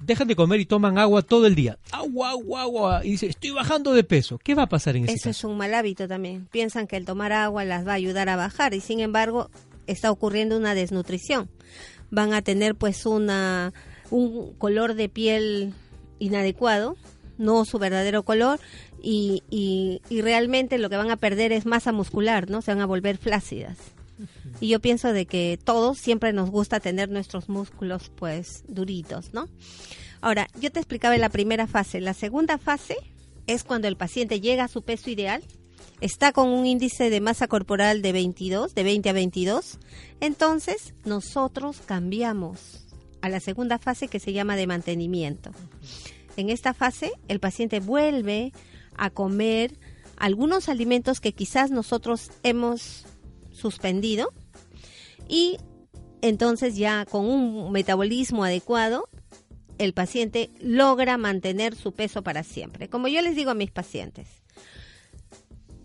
Dejan de comer y toman agua todo el día. Agua, agua, agua. Y dice, estoy bajando de peso. ¿Qué va a pasar en ese Eso caso? es un mal hábito también. Piensan que el tomar agua las va a ayudar a bajar y sin embargo está ocurriendo una desnutrición. Van a tener pues una un color de piel inadecuado, no su verdadero color y, y, y realmente lo que van a perder es masa muscular, ¿no? Se van a volver flácidas. Y yo pienso de que todos siempre nos gusta tener nuestros músculos pues duritos, ¿no? Ahora, yo te explicaba en la primera fase. La segunda fase es cuando el paciente llega a su peso ideal, está con un índice de masa corporal de 22, de 20 a 22, entonces nosotros cambiamos a la segunda fase que se llama de mantenimiento. En esta fase, el paciente vuelve a comer algunos alimentos que quizás nosotros hemos suspendido y entonces ya con un metabolismo adecuado el paciente logra mantener su peso para siempre. Como yo les digo a mis pacientes,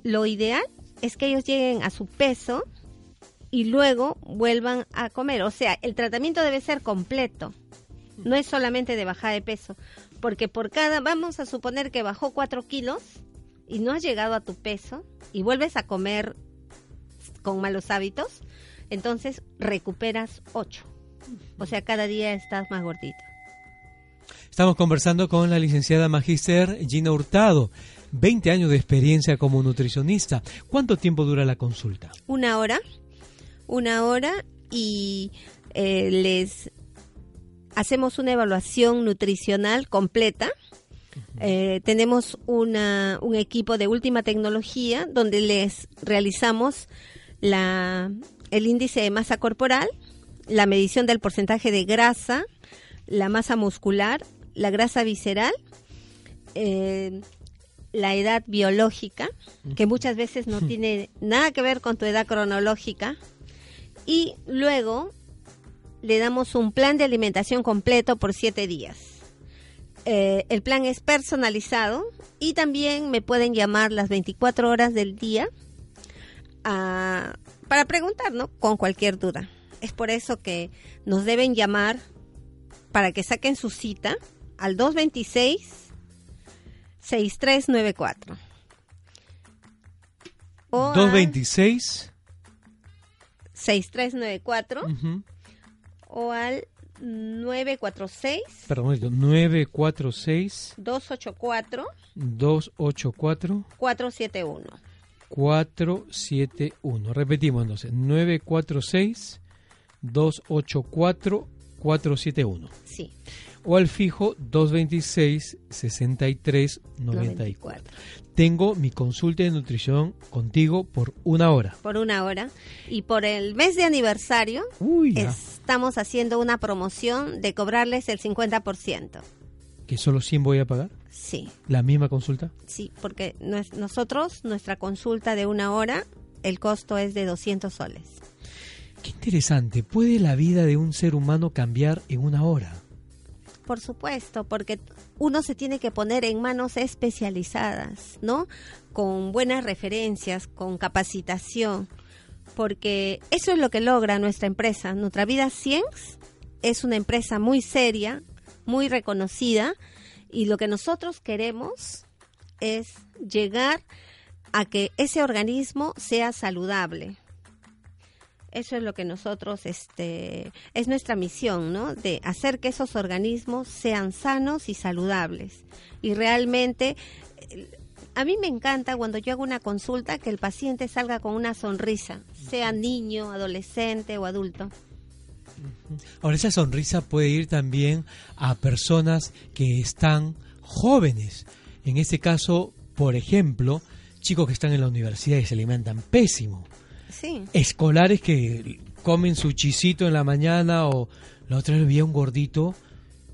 lo ideal es que ellos lleguen a su peso y luego vuelvan a comer. O sea, el tratamiento debe ser completo. No es solamente de bajada de peso. Porque por cada, vamos a suponer que bajó 4 kilos y no has llegado a tu peso y vuelves a comer con malos hábitos, entonces recuperas 8. O sea, cada día estás más gordito. Estamos conversando con la licenciada magíster Gina Hurtado. 20 años de experiencia como nutricionista. ¿Cuánto tiempo dura la consulta? Una hora, una hora y eh, les hacemos una evaluación nutricional completa. Eh, tenemos una, un equipo de última tecnología donde les realizamos la, el índice de masa corporal, la medición del porcentaje de grasa, la masa muscular, la grasa visceral, eh, la edad biológica, que muchas veces no tiene nada que ver con tu edad cronológica, y luego le damos un plan de alimentación completo por siete días. Eh, el plan es personalizado y también me pueden llamar las 24 horas del día a- para preguntar, ¿no? Con cualquier duda. Es por eso que nos deben llamar para que saquen su cita al 226-6394. O al 226. 6394 ujú, o al 946 Perdón, un momento, 946 284 284 471. 471. Repetimos entonces, 946 284 471. Sí. O al fijo 226 63 94. Tengo mi consulta de nutrición contigo por una hora. Por una hora. Y por el mes de aniversario ya. estamos haciendo una promoción de cobrarles el 50%. ¿Que solo 100 voy a pagar? Sí. ¿La misma consulta? Sí, porque nosotros, nuestra consulta de una hora, el costo es de 200 soles. Qué interesante. ¿Puede la vida de un ser humano cambiar en una hora? Por supuesto, porque uno se tiene que poner en manos especializadas, ¿no? Con buenas referencias, con capacitación, porque eso es lo que logra nuestra empresa. Nuestra Vida Cienx es una empresa muy seria, muy reconocida, y lo que nosotros queremos es llegar a que ese organismo sea saludable, eso es lo que nosotros, este, es nuestra misión, ¿no? De hacer que esos organismos sean sanos y saludables. Y realmente, a mí me encanta cuando yo hago una consulta que el paciente salga con una sonrisa, sea niño, adolescente o adulto. Ahora, esa sonrisa puede ir también a personas que están jóvenes. En este caso, por ejemplo, chicos que están en la universidad y se alimentan pésimo escolares que comen su chisito en la mañana o la otra vez veía un gordito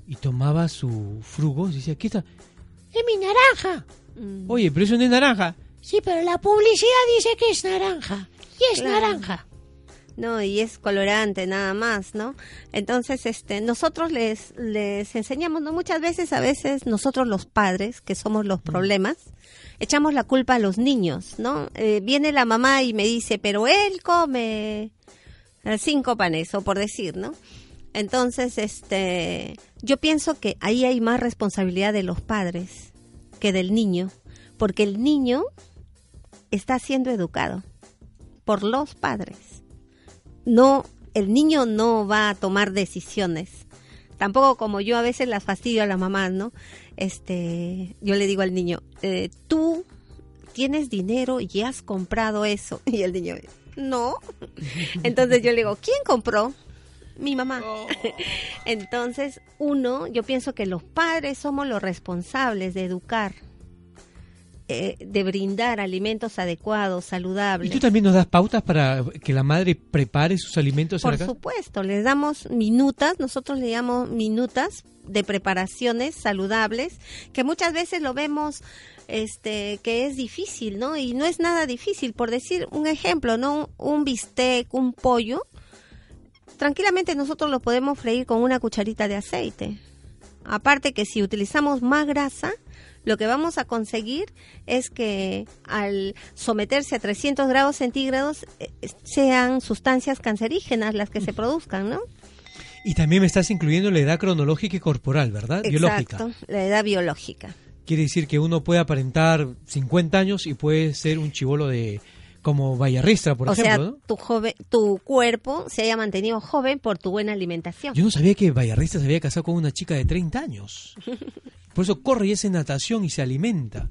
y tomaba su frugo y decía, ¿qué está? Es mi naranja. Mm. Oye, pero eso no es naranja. Sí, pero la publicidad dice que es naranja. Y es naranja. No, y es colorante nada más, ¿no? Entonces, este, nosotros les, les enseñamos, ¿no? Muchas veces, a veces, nosotros los padres, que somos los problemas, echamos la culpa a los niños, ¿no? Eh, viene la mamá y me dice, pero él come cinco panes, o por decir, ¿no? Entonces, este, yo pienso que ahí hay más responsabilidad de los padres que del niño, porque el niño está siendo educado por los padres. No, el niño no va a tomar decisiones. Tampoco como yo a veces las fastidio a las mamás, ¿no? este, yo le digo al niño, eh, tú tienes dinero y has comprado eso. Y el niño, no. Entonces yo le digo, ¿quién compró? Mi mamá. Oh. Entonces, uno, yo pienso que los padres somos los responsables de educar eh, de brindar alimentos adecuados, saludables. ¿Y tú también nos das pautas para que la madre prepare sus alimentos? Por supuesto, les damos minutas, nosotros le damos minutas de preparaciones saludables, que muchas veces lo vemos este que es difícil, ¿no? Y no es nada difícil, por decir un ejemplo, ¿no? Un bistec, un pollo, tranquilamente nosotros lo podemos freír con una cucharita de aceite. Aparte que si utilizamos más grasa, lo que vamos a conseguir es que al someterse a 300 grados centígrados eh, sean sustancias cancerígenas las que se produzcan, ¿no? Y también me estás incluyendo la edad cronológica y corporal, ¿verdad? Exacto, la edad biológica. Quiere decir que uno puede aparentar 50 años y puede ser un chivolo de como vallarristra, por ejemplo. O sea, tu, joven, tu cuerpo se haya mantenido joven por tu buena alimentación. Yo no sabía que vallarristra se había casado con una chica de 30 años. Por eso corre y hace natación y se alimenta.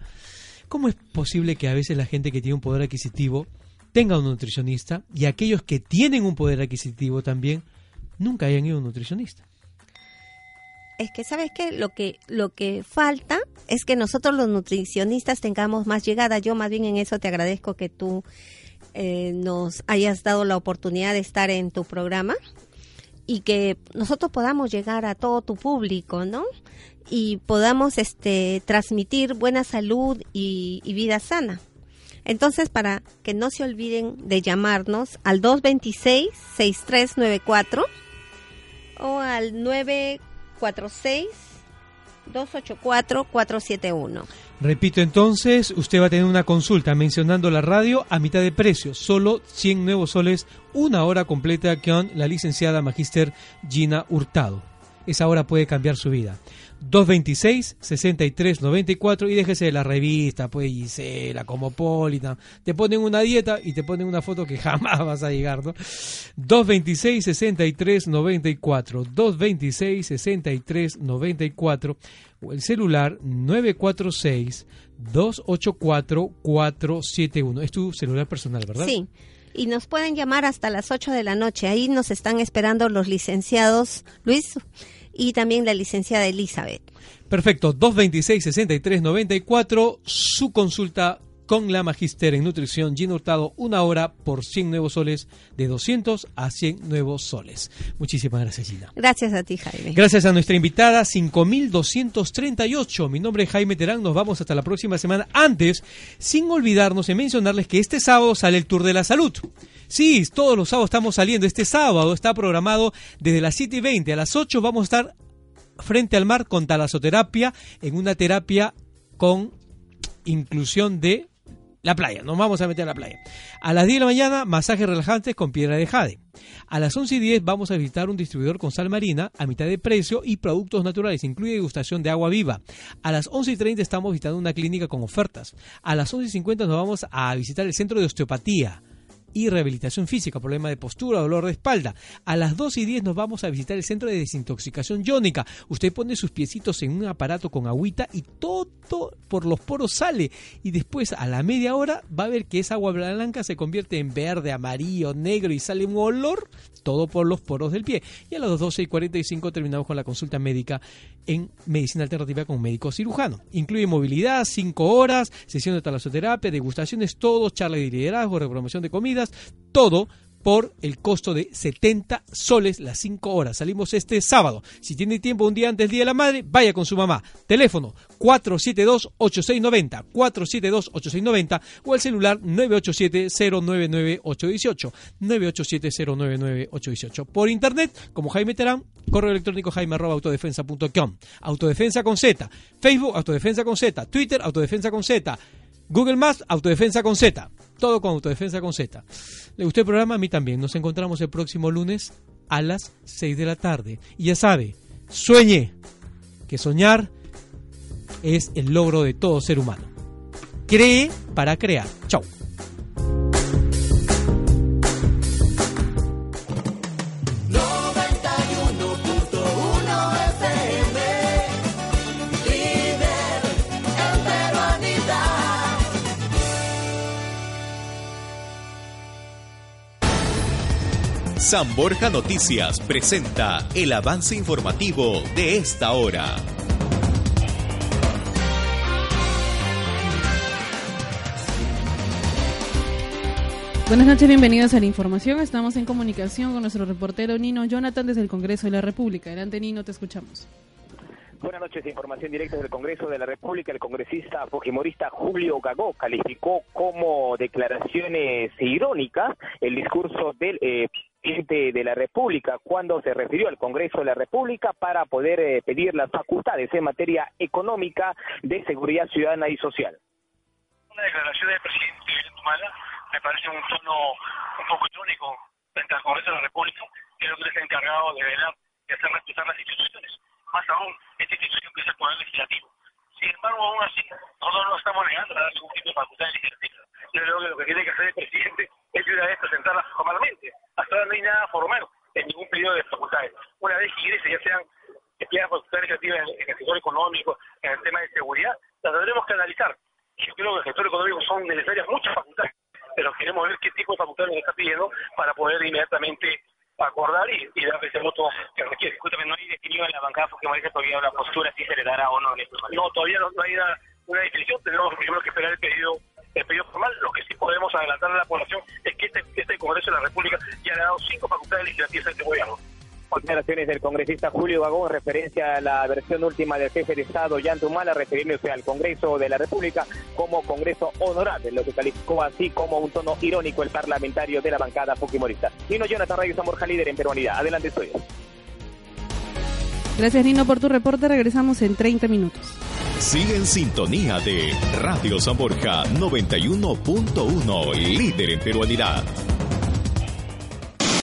¿Cómo es posible que a veces la gente que tiene un poder adquisitivo tenga un nutricionista y aquellos que tienen un poder adquisitivo también nunca hayan ido a un nutricionista? es que sabes que lo que lo que falta es que nosotros los nutricionistas tengamos más llegada. Yo más bien en eso te agradezco que tú eh, nos hayas dado la oportunidad de estar en tu programa y que nosotros podamos llegar a todo tu público, ¿no? Y podamos este, transmitir buena salud y, vida sana. Entonces, para que no se olviden de llamarnos al 226-6394 o al 946-284-471. Repito entonces, usted va a tener una consulta mencionando la radio a mitad de precio, solo 100 nuevos soles, una hora completa con la licenciada magíster Gina Hurtado. Esa hora puede cambiar su vida. 226-6394 y déjese de la revista, pues Gisela, Cosmopolitan. Te ponen una dieta y te ponen una foto que jamás vas a llegar, ¿no? 226-6394, 226-6394 o el celular 946-284-471. Es tu celular personal, ¿verdad? Sí. Y nos pueden llamar hasta las 8 de la noche. Ahí nos están esperando los licenciados Luis y también la licenciada Elizabeth. Perfecto, 226-6394, su consulta con la Magister en Nutrición Gina Hurtado, una hora por 100 nuevos soles, de 200 a 100 nuevos soles. Muchísimas gracias, Gina. Gracias a ti, Jaime. Gracias a nuestra invitada 5238. Mi nombre es Jaime Terán. Nos vamos hasta la próxima semana. Antes, sin olvidarnos de mencionarles que este sábado sale el Tour de la Salud. Sí, todos los sábados estamos saliendo. Este sábado está programado desde las 7 y 20. A las 8 vamos a estar frente al mar con talasoterapia en una terapia con inclusión de la playa, nos vamos a meter a la playa. A las 10 de la mañana, masajes relajantes con piedra de jade. A las 11 y 10 vamos a visitar un distribuidor con sal marina a mitad de precio y productos naturales, incluye degustación de agua viva. A las 11 y 30 estamos visitando una clínica con ofertas. A las 11 y 50 nos vamos a visitar el centro de osteopatía y rehabilitación física, problema de postura, dolor de espalda. A las 2 y 10 nos vamos a visitar el centro de desintoxicación iónica. Usted pone sus piecitos en un aparato con agüita y todo por los poros sale. Y después a la media hora va a ver que esa agua blanca se convierte en verde, amarillo, negro y sale un olor, todo por los poros del pie. Y a las 12 y 45 terminamos con la consulta médica en medicina alternativa con médico cirujano. Incluye movilidad, 5 horas, sesión de talasoterapia, degustaciones, todo, charla de liderazgo, repromoción de comidas, todo por el costo de 70 soles las 5 horas. Salimos este sábado. Si tiene tiempo un día antes del Día de la Madre, vaya con su mamá. Teléfono 472-8690, 472-8690 o el celular 987-099-818, 987-099-818. Por internet, como Jaime Terán, correo electrónico jaime autodefensa.com. Autodefensa con Z, Facebook Autodefensa con Z, Twitter Autodefensa con Z, Google Maps Autodefensa con Z. Todo con Autodefensa con Z. ¿Le gustó el programa? A mí también. Nos encontramos el próximo lunes a las 6 de la tarde. Y ya sabe, sueñe, que soñar es el logro de todo ser humano. Cree para crear. Chau. San Borja Noticias presenta el avance informativo de esta hora. Buenas noches, bienvenidos a la información. Estamos en comunicación con nuestro reportero Nino Jonathan desde el Congreso de la República. Adelante, Nino, te escuchamos. Buenas noches, información directa del Congreso de la República. El congresista fujimorista Julio Gagó calificó como declaraciones irónicas el discurso del eh, presidente de la República cuando se refirió al Congreso de la República para poder eh, pedir las facultades en materia económica de seguridad ciudadana y social. Una declaración del presidente Tumala me parece un tono un poco irónico frente al Congreso de la República, que es lo que está encargado de velar y hacer respetar las instituciones. Más aún, esta institución que es el Poder Legislativo. Sin embargo, aún así, nosotros no estamos negando a dar ningún tipo de facultades legislativas. Yo creo que lo que tiene que hacer el presidente es de una vez presentarlas formalmente. Hasta ahora no hay nada formal en ningún periodo de facultades. Una vez que ingrese, ya sean empleadas facultades legislativas en, en el sector económico, en el tema de seguridad, las tendremos que analizar. Yo creo que en el sector económico son necesarias muchas facultades, pero queremos ver qué tipo de facultades nos está pidiendo para poder inmediatamente acordar y, y darle ese voto que requiere. Escúchame, no hay definido en la bancada fujimorista todavía una postura si se le dará o no en este No, todavía no, no hay una, una, definición, tenemos primero que esperar el pedido el pedido formal. Lo que sí podemos adelantar a la población es que este, este Congreso de la República ya le ha dado cinco facultades legislativas a este gobierno. Declaraciones del congresista Julio Vagón en referencia a la versión última del jefe de Estado, Jan Tumala, refiriéndose al Congreso de la República como Congreso honorable, lo que calificó así como un tono irónico el parlamentario de la bancada fujimorista. Nino Jonathan Radio Zamorja, líder en peruanidad. Adelante, estoy. Gracias, Nino, por tu reporte. Regresamos en 30 minutos. Sigue en sintonía de Radio San Borja 91.1, líder en peruanidad.